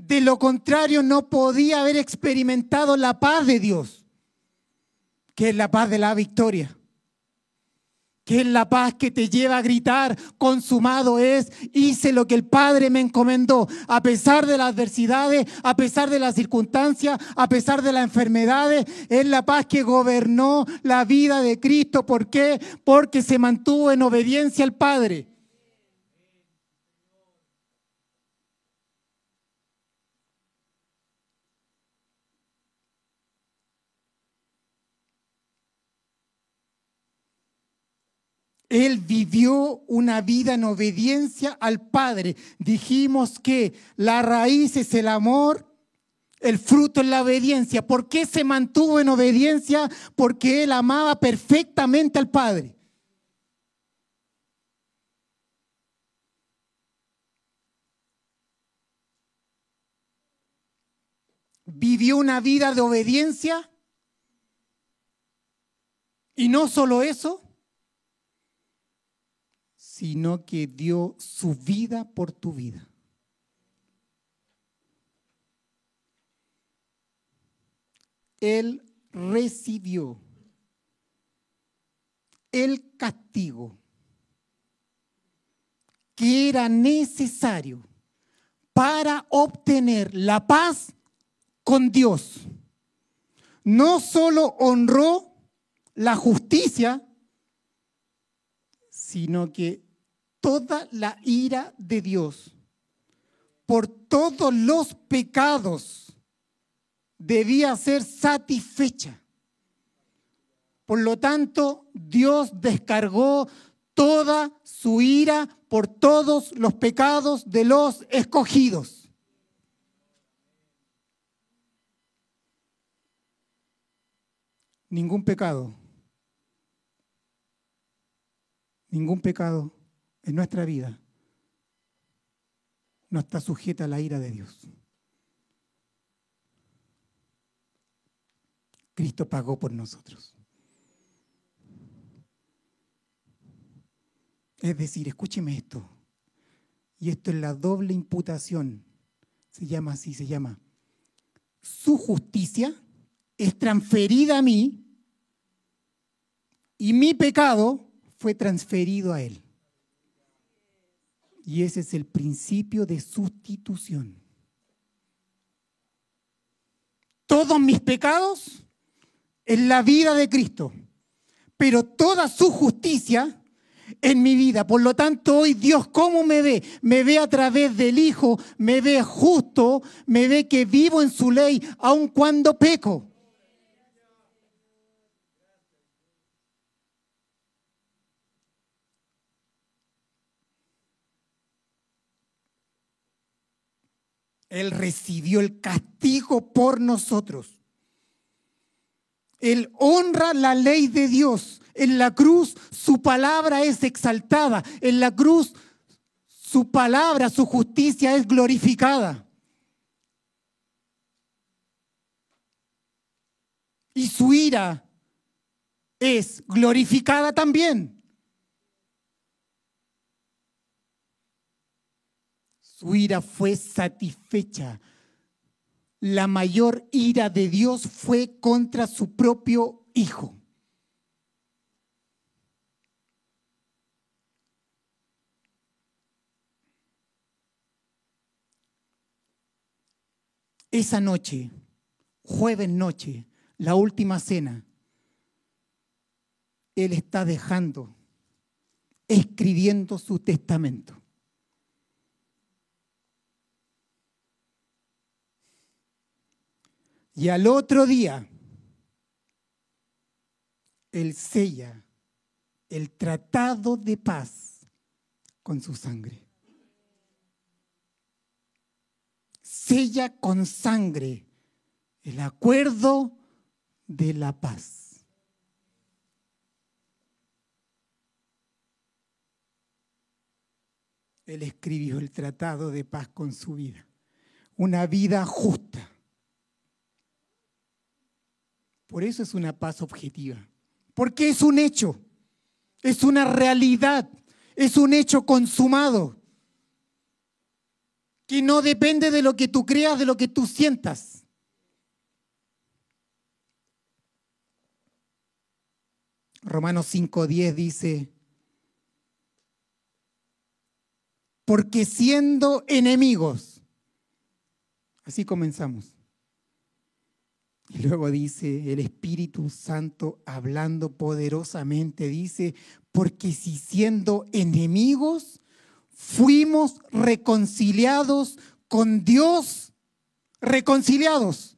De lo contrario, no podía haber experimentado la paz de Dios, que es la paz de la victoria, que es la paz que te lleva a gritar, consumado es, hice lo que el Padre me encomendó, a pesar de las adversidades, a pesar de las circunstancias, a pesar de las enfermedades, es la paz que gobernó la vida de Cristo. ¿Por qué? Porque se mantuvo en obediencia al Padre. Él vivió una vida en obediencia al Padre. Dijimos que la raíz es el amor, el fruto es la obediencia. ¿Por qué se mantuvo en obediencia? Porque él amaba perfectamente al Padre. Vivió una vida de obediencia. Y no solo eso, sino que dio su vida por tu vida. Él recibió el castigo que era necesario para obtener la paz con Dios. No solo honró la justicia, sino que toda la ira de Dios por todos los pecados debía ser satisfecha. Por lo tanto, Dios descargó toda su ira por todos los pecados de los escogidos. Ningún pecado, ningún pecado en nuestra vida no está sujeta a la ira de Dios. Cristo pagó por nosotros. Es decir, escúcheme esto. Y esto es la doble imputación. Se llama así, se llama. Su justicia es transferida a mí y mi pecado fue transferido a él. Y ese es el principio de sustitución. Todos mis pecados en la vida de Cristo, pero toda su justicia en mi vida. Por lo tanto, hoy Dios, ¿cómo me ve? Me ve a través del Hijo, me ve justo, me ve que vivo en su ley, aun cuando peco. Él recibió el castigo por nosotros. Él honra la ley de Dios. En la cruz su palabra es exaltada. En la cruz su palabra, su justicia es glorificada. Y su ira es glorificada también. Su ira fue satisfecha. La mayor ira de Dios fue contra su propio Hijo. Esa noche, jueves noche, la última cena, Él está dejando, escribiendo su testamento. Y al otro día, Él sella el tratado de paz con su sangre. Sella con sangre el acuerdo de la paz. Él escribió el tratado de paz con su vida. Una vida justa por eso es una paz objetiva. Porque es un hecho, es una realidad, es un hecho consumado. Que no depende de lo que tú creas, de lo que tú sientas. Romanos 5.10 dice, porque siendo enemigos, así comenzamos, y luego dice el Espíritu Santo hablando poderosamente, dice, porque si siendo enemigos fuimos reconciliados con Dios, reconciliados.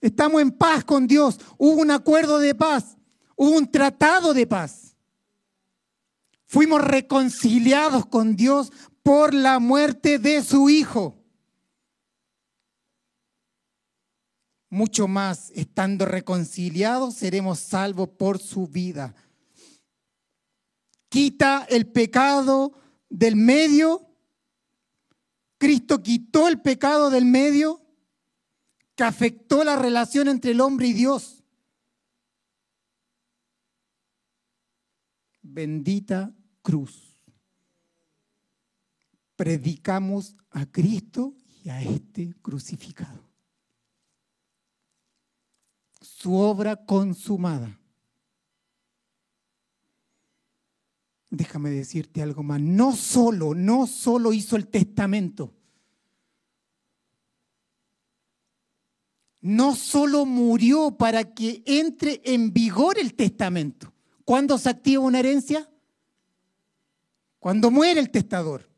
Estamos en paz con Dios. Hubo un acuerdo de paz, hubo un tratado de paz. Fuimos reconciliados con Dios por la muerte de su Hijo. Mucho más, estando reconciliados, seremos salvos por su vida. Quita el pecado del medio. Cristo quitó el pecado del medio que afectó la relación entre el hombre y Dios. Bendita cruz. Predicamos a Cristo y a este crucificado su obra consumada. Déjame decirte algo más. No solo, no solo hizo el testamento. No solo murió para que entre en vigor el testamento. ¿Cuándo se activa una herencia? Cuando muere el testador.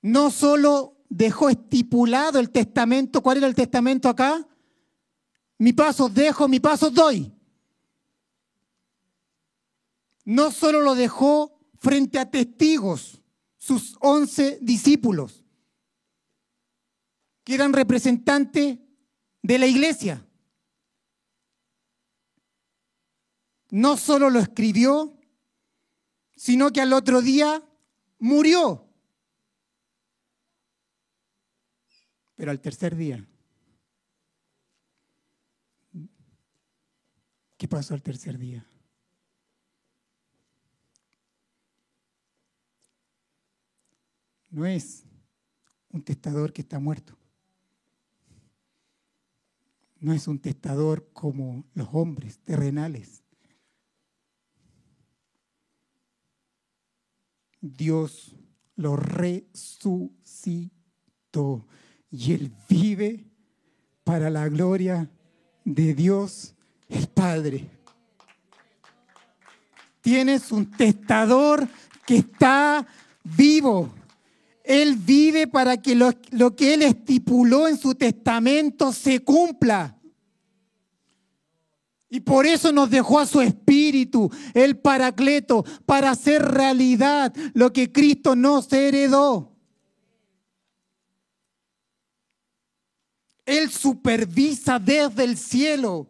No solo dejó estipulado el testamento. ¿Cuál era el testamento acá? Mi paso dejo, mi paso doy. No solo lo dejó frente a testigos, sus once discípulos, que eran representantes de la iglesia. No solo lo escribió, sino que al otro día murió. Pero al tercer día ¿Qué pasó al tercer día? No es un testador que está muerto. No es un testador como los hombres terrenales. Dios lo resucitó y él vive para la gloria de Dios el Padre. Tienes un testador que está vivo. Él vive para que lo, lo, que Él estipuló en su testamento se cumpla. Y por eso nos dejó a su espíritu, el paracleto, para hacer realidad lo que Cristo nos heredó. Él supervisa desde el cielo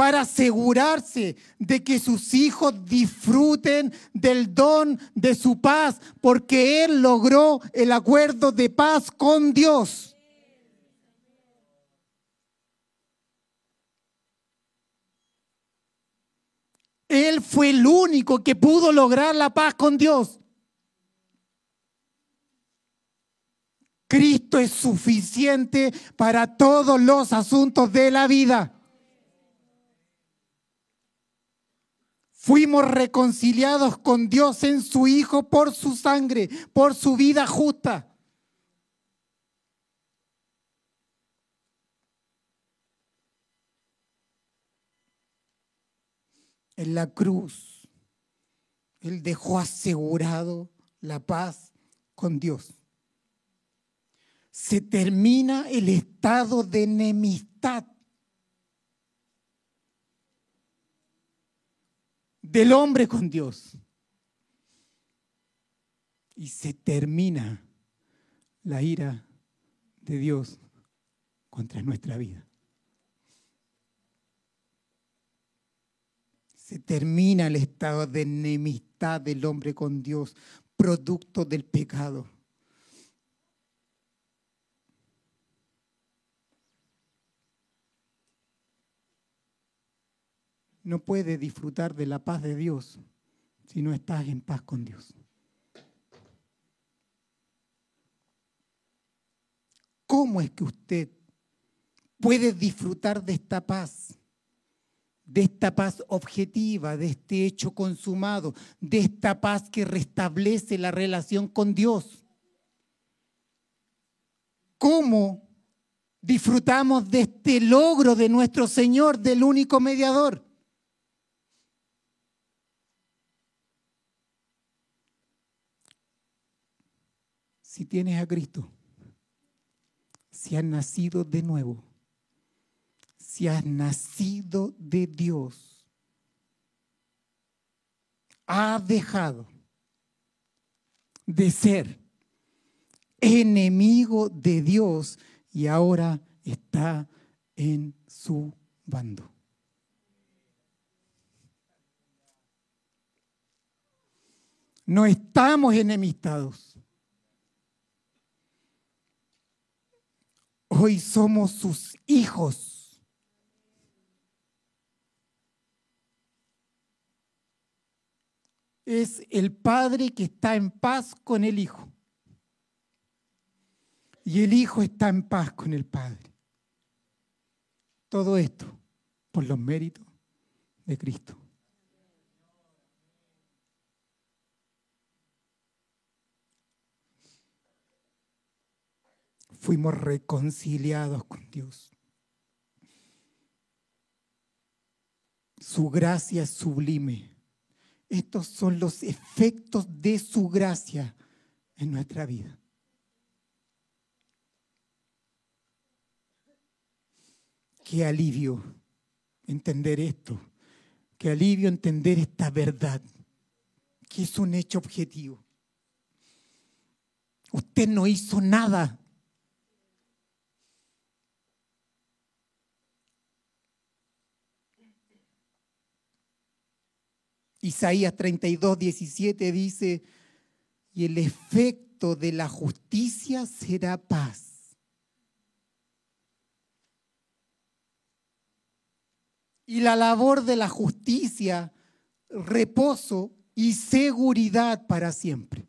para asegurarse de que sus hijos disfruten del don de su paz, porque Él logró el acuerdo de paz con Dios. Él fue el único que pudo lograr la paz con Dios. Cristo es suficiente para todos los asuntos de la vida. Fuimos reconciliados con Dios en su Hijo por su sangre, por su vida justa. En la cruz, Él dejó asegurado la paz con Dios. Se termina el estado de enemistad del hombre con Dios. Y se termina la ira de Dios contra nuestra vida. Se termina el estado de enemistad del hombre con Dios, producto del pecado. No puedes disfrutar de la paz de Dios si no estás en paz con Dios. ¿Cómo es que usted puede disfrutar de esta paz? De esta paz objetiva, de este hecho consumado, de esta paz que restablece la relación con Dios. ¿Cómo disfrutamos de este logro de nuestro Señor, del único mediador? Si tienes a Cristo, si has nacido de nuevo, si has nacido de Dios, has dejado de ser enemigo de Dios y ahora está en su bando. No estamos enemistados. Hoy somos sus hijos. Es el Padre que está en paz con el Hijo. Y el Hijo está en paz con el Padre. Todo esto por los méritos de Cristo. Fuimos reconciliados con Dios. Su gracia es sublime. Estos son los efectos de su gracia en nuestra vida. Qué alivio entender esto. Qué alivio entender esta verdad, que es un hecho objetivo. Usted no hizo nada Isaías 32, 17 dice, y el efecto de la justicia será paz. Y la labor de la justicia, reposo y seguridad para siempre.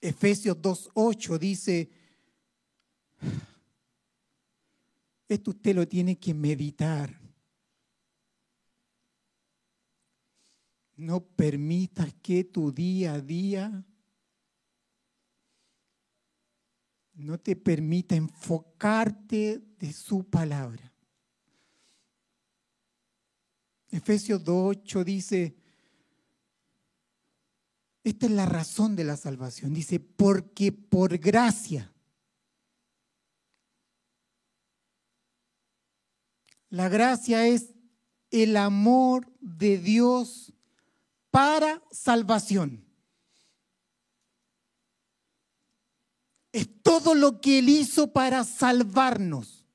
Efesios 2.8 dice, esto usted lo tiene que meditar. No permitas que tu día a día no te permita enfocarte de su palabra. Efesios 2.8 dice, esta es la razón de la salvación. Dice, porque por gracia La gracia es el amor de Dios para salvación. es todo lo que Él hizo para salvarnos.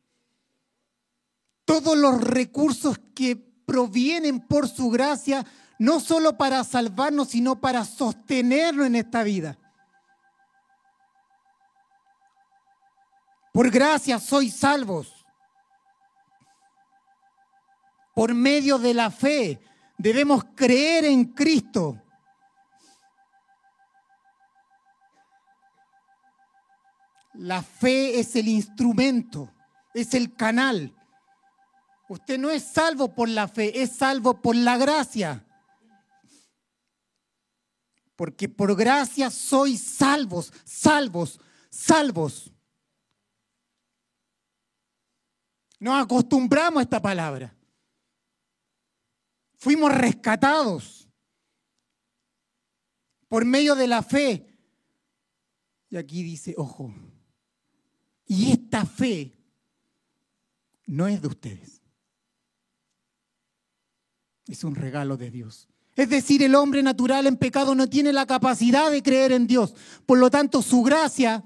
Todos los recursos que provienen por su gracia, no solo para salvarnos, sino para sostenernos en esta vida. Por gracia sois salvos. Por medio de la fe debemos creer en Cristo. La fe es el instrumento, es el canal. Usted no es salvo por la fe, es salvo por la gracia. Porque por gracia sois salvos, salvos, salvos. Nos acostumbramos a esta palabra. Fuimos rescatados por medio de la fe. Y aquí dice, ojo, y esta fe no es de ustedes. Es un regalo de Dios. Es decir, el hombre natural en pecado no tiene la capacidad de creer en Dios. Por lo tanto, su gracia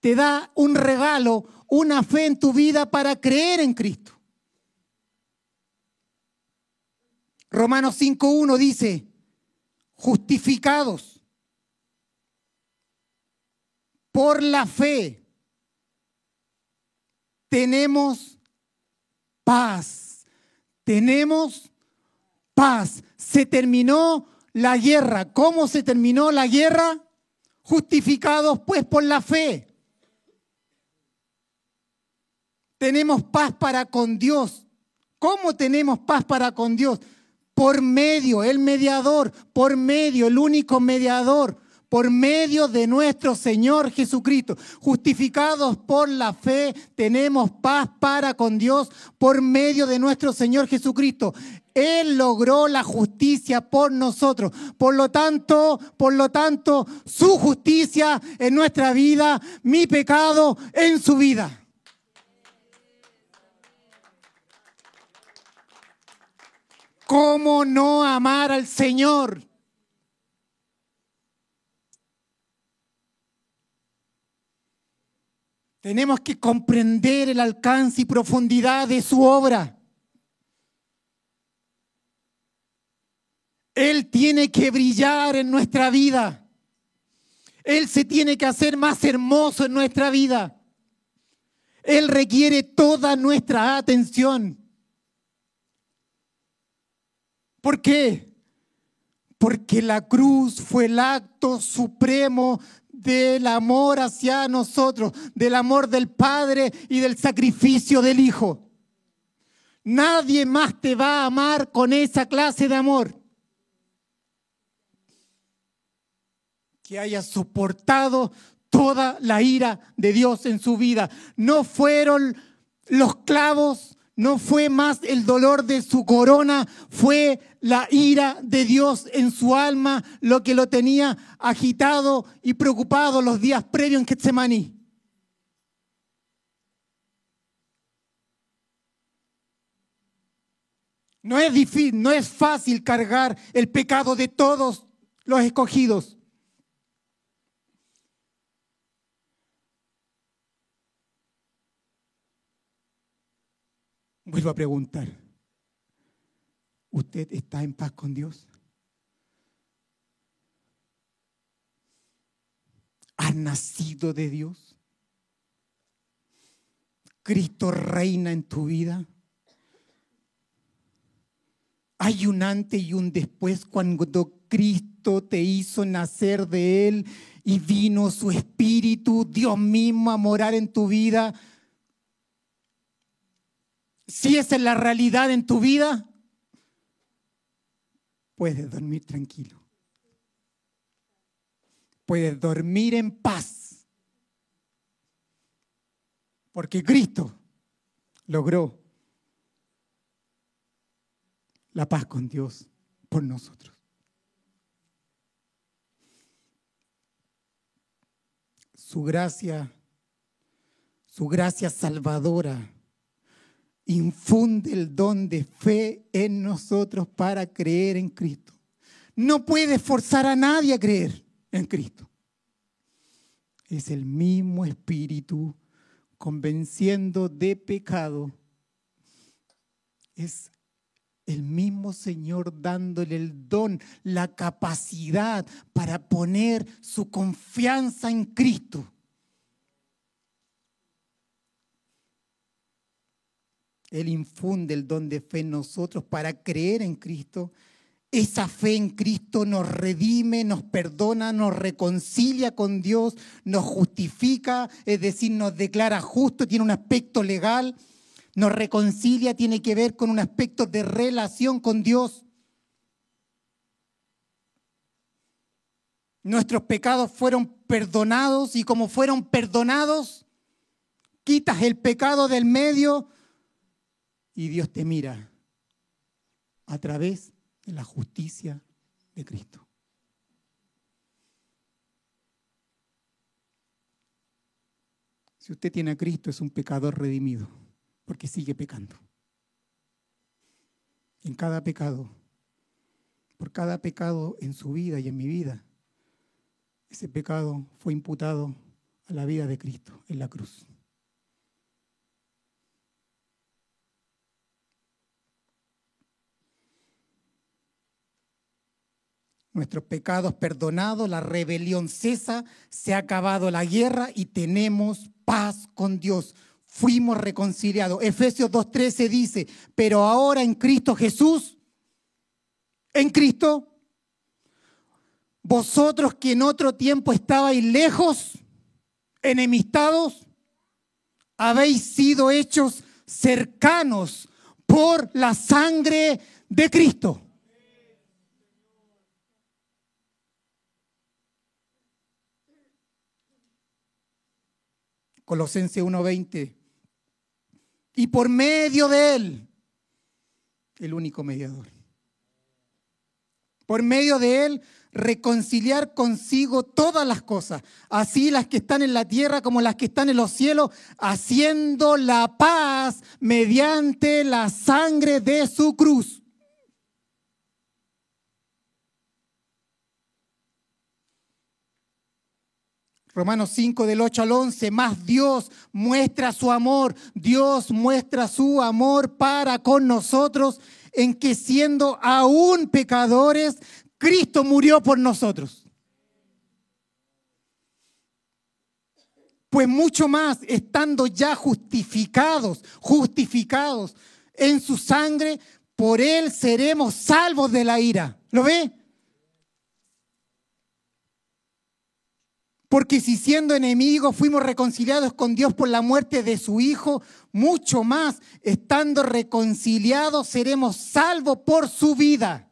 te da un regalo, una fe en tu vida para creer en Cristo. Romanos 5.1 dice, justificados por la fe tenemos paz. Tenemos paz. Se terminó la guerra. ¿Cómo se terminó la guerra? Justificados pues por la fe. Tenemos paz para con Dios. ¿Cómo tenemos paz para con Dios? Por medio, el mediador, por medio, el único mediador, por medio de nuestro Señor Jesucristo. Justificados por la fe, tenemos paz para con Dios por medio de nuestro Señor Jesucristo. Él logró la justicia por nosotros. Por lo tanto, por lo tanto, su justicia en nuestra vida, mi pecado en su vida. ¿Cómo no amar al Señor? Tenemos que comprender el alcance y profundidad de su obra. Él tiene que brillar en nuestra vida. Él se tiene que hacer más hermoso en nuestra vida. Él requiere toda nuestra atención. ¿Por qué? Porque la cruz fue el acto supremo del amor hacia nosotros, del amor del Padre y del sacrificio del Hijo. Nadie más te va a amar con esa clase de amor. Que haya soportado toda la ira de Dios en su vida. No fueron los clavos, no fue más el dolor de su corona, fue la ira de Dios en su alma lo que lo tenía agitado y preocupado los días previos en Getsemaní. No es difícil, no es fácil cargar el pecado de todos los escogidos. Vuelvo a preguntar, ¿usted está en paz con Dios? ¿Has nacido de Dios? ¿Cristo reina en tu vida? Hay un antes y un después cuando Cristo te hizo nacer de Él y vino su Espíritu, Dios mismo, a morar en tu vida si esa es la realidad en tu vida, puedes dormir tranquilo. Puedes dormir en paz. Porque Cristo logró la paz con Dios por nosotros. Su gracia, su gracia salvadora infunde el don de fe en nosotros para creer en Cristo. No puede forzar a nadie a creer en Cristo. es el mismo Espíritu convenciendo de pecado. Es el mismo Señor dándole el don, la capacidad para poner su confianza en Cristo. Él infunde el don de fe en nosotros para creer en Cristo. Esa fe en Cristo nos redime, nos perdona, nos reconcilia con Dios, nos justifica, es decir, nos declara justo, tiene un aspecto legal, nos reconcilia, tiene que ver con un aspecto de relación con Dios. Nuestros pecados fueron perdonados y como fueron perdonados, quitas el pecado del medio, y Dios te mira a través de la justicia de Cristo. Si usted tiene a Cristo es un pecador redimido, porque sigue pecando. En cada pecado, por cada pecado en su vida y en mi vida, ese pecado fue imputado a la vida de Cristo en la cruz. Nuestros pecados perdonados, la rebelión cesa, se ha acabado la guerra y tenemos paz con Dios. Fuimos reconciliados. Efesios 2.13 dice, pero ahora en Cristo Jesús, en Cristo, vosotros que en otro tiempo estabais lejos, enemistados, habéis sido hechos cercanos por la sangre de Cristo. Colosenses 1:20. Y por medio de Él, el único mediador. Por medio de Él, reconciliar consigo todas las cosas, así las que están en la tierra como las que están en los cielos, haciendo la paz mediante la sangre de su cruz. Romanos 5 del 8 al 11, más Dios muestra su amor, Dios muestra su amor para con nosotros en que siendo aún pecadores, Cristo murió por nosotros. Pues mucho más, estando ya justificados, justificados en su sangre, por él seremos salvos de la ira. ¿Lo ve? Porque si siendo enemigos fuimos reconciliados con Dios por la muerte de su Hijo, mucho más, estando reconciliados, seremos salvos por su vida.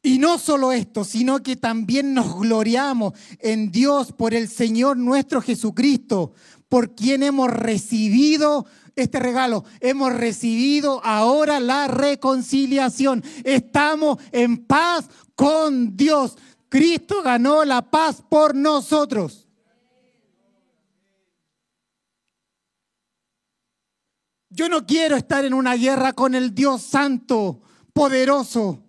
Y no solo esto, sino que también nos gloriamos en Dios por el Señor nuestro Jesucristo, por quien hemos recibido este regalo. Hemos recibido ahora la reconciliación. Estamos en paz con Dios. Cristo ganó la paz por nosotros. Yo no quiero estar en una guerra con el Dios santo, poderoso.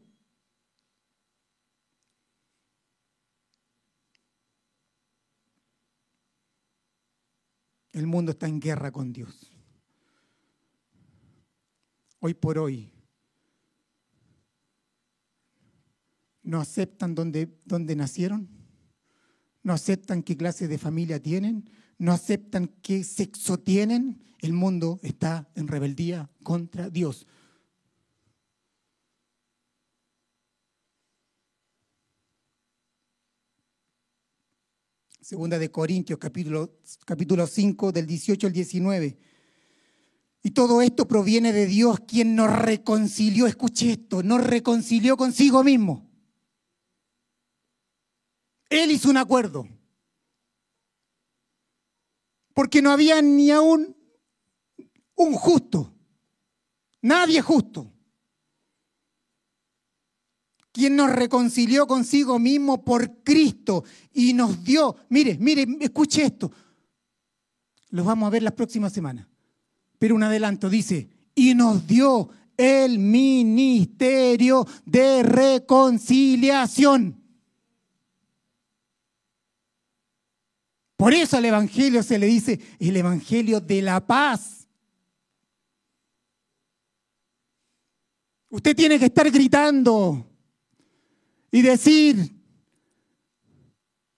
El mundo está en guerra con Dios. Hoy por hoy no aceptan dónde, nacieron, no aceptan qué clase de familia tienen, no aceptan qué sexo tienen. El mundo está en rebeldía contra Dios. Segunda de Corintios, capítulo, capítulo 5, del 18 al 19. Y todo esto proviene de Dios, quien nos reconcilió, escuche esto, nos reconcilió consigo mismo él hizo un acuerdo. Porque no había ni aún un justo. Nadie justo. Quien nos reconcilió consigo mismo por Cristo y nos dio, mire, mire, escuche esto. Los vamos a ver las próximas semanas. Pero un adelanto dice, y nos dio el ministerio de reconciliación. Por eso al Evangelio se le dice el Evangelio de la paz. Usted tiene que estar gritando y decir,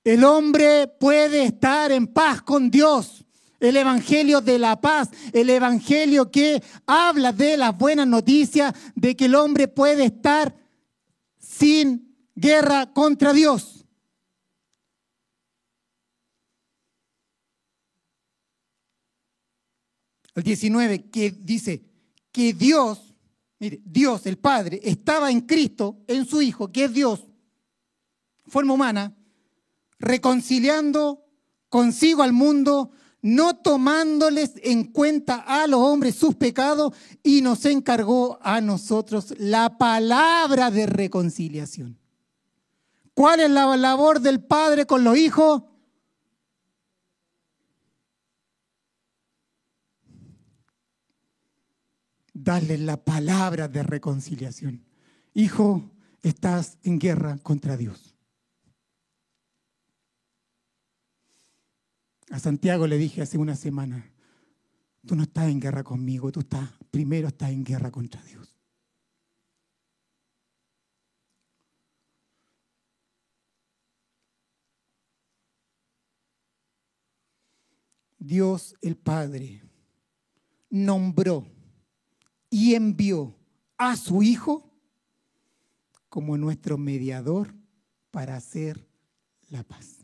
el hombre puede estar en paz con Dios. El Evangelio de la paz, el Evangelio que habla de las buenas noticias de que el hombre puede estar sin guerra contra Dios. El 19 que dice que Dios, mire, Dios el Padre estaba en Cristo, en su Hijo, que es Dios, forma humana, reconciliando consigo al mundo, no tomándoles en cuenta a los hombres sus pecados, y nos encargó a nosotros la palabra de reconciliación. ¿Cuál es la labor del Padre con los hijos? Darles la palabra de reconciliación. Hijo, estás en guerra contra Dios. A Santiago le dije hace una semana, tú no estás en guerra conmigo, tú estás, primero estás en guerra contra Dios. Dios el Padre nombró y envió a su Hijo como nuestro mediador para hacer la paz.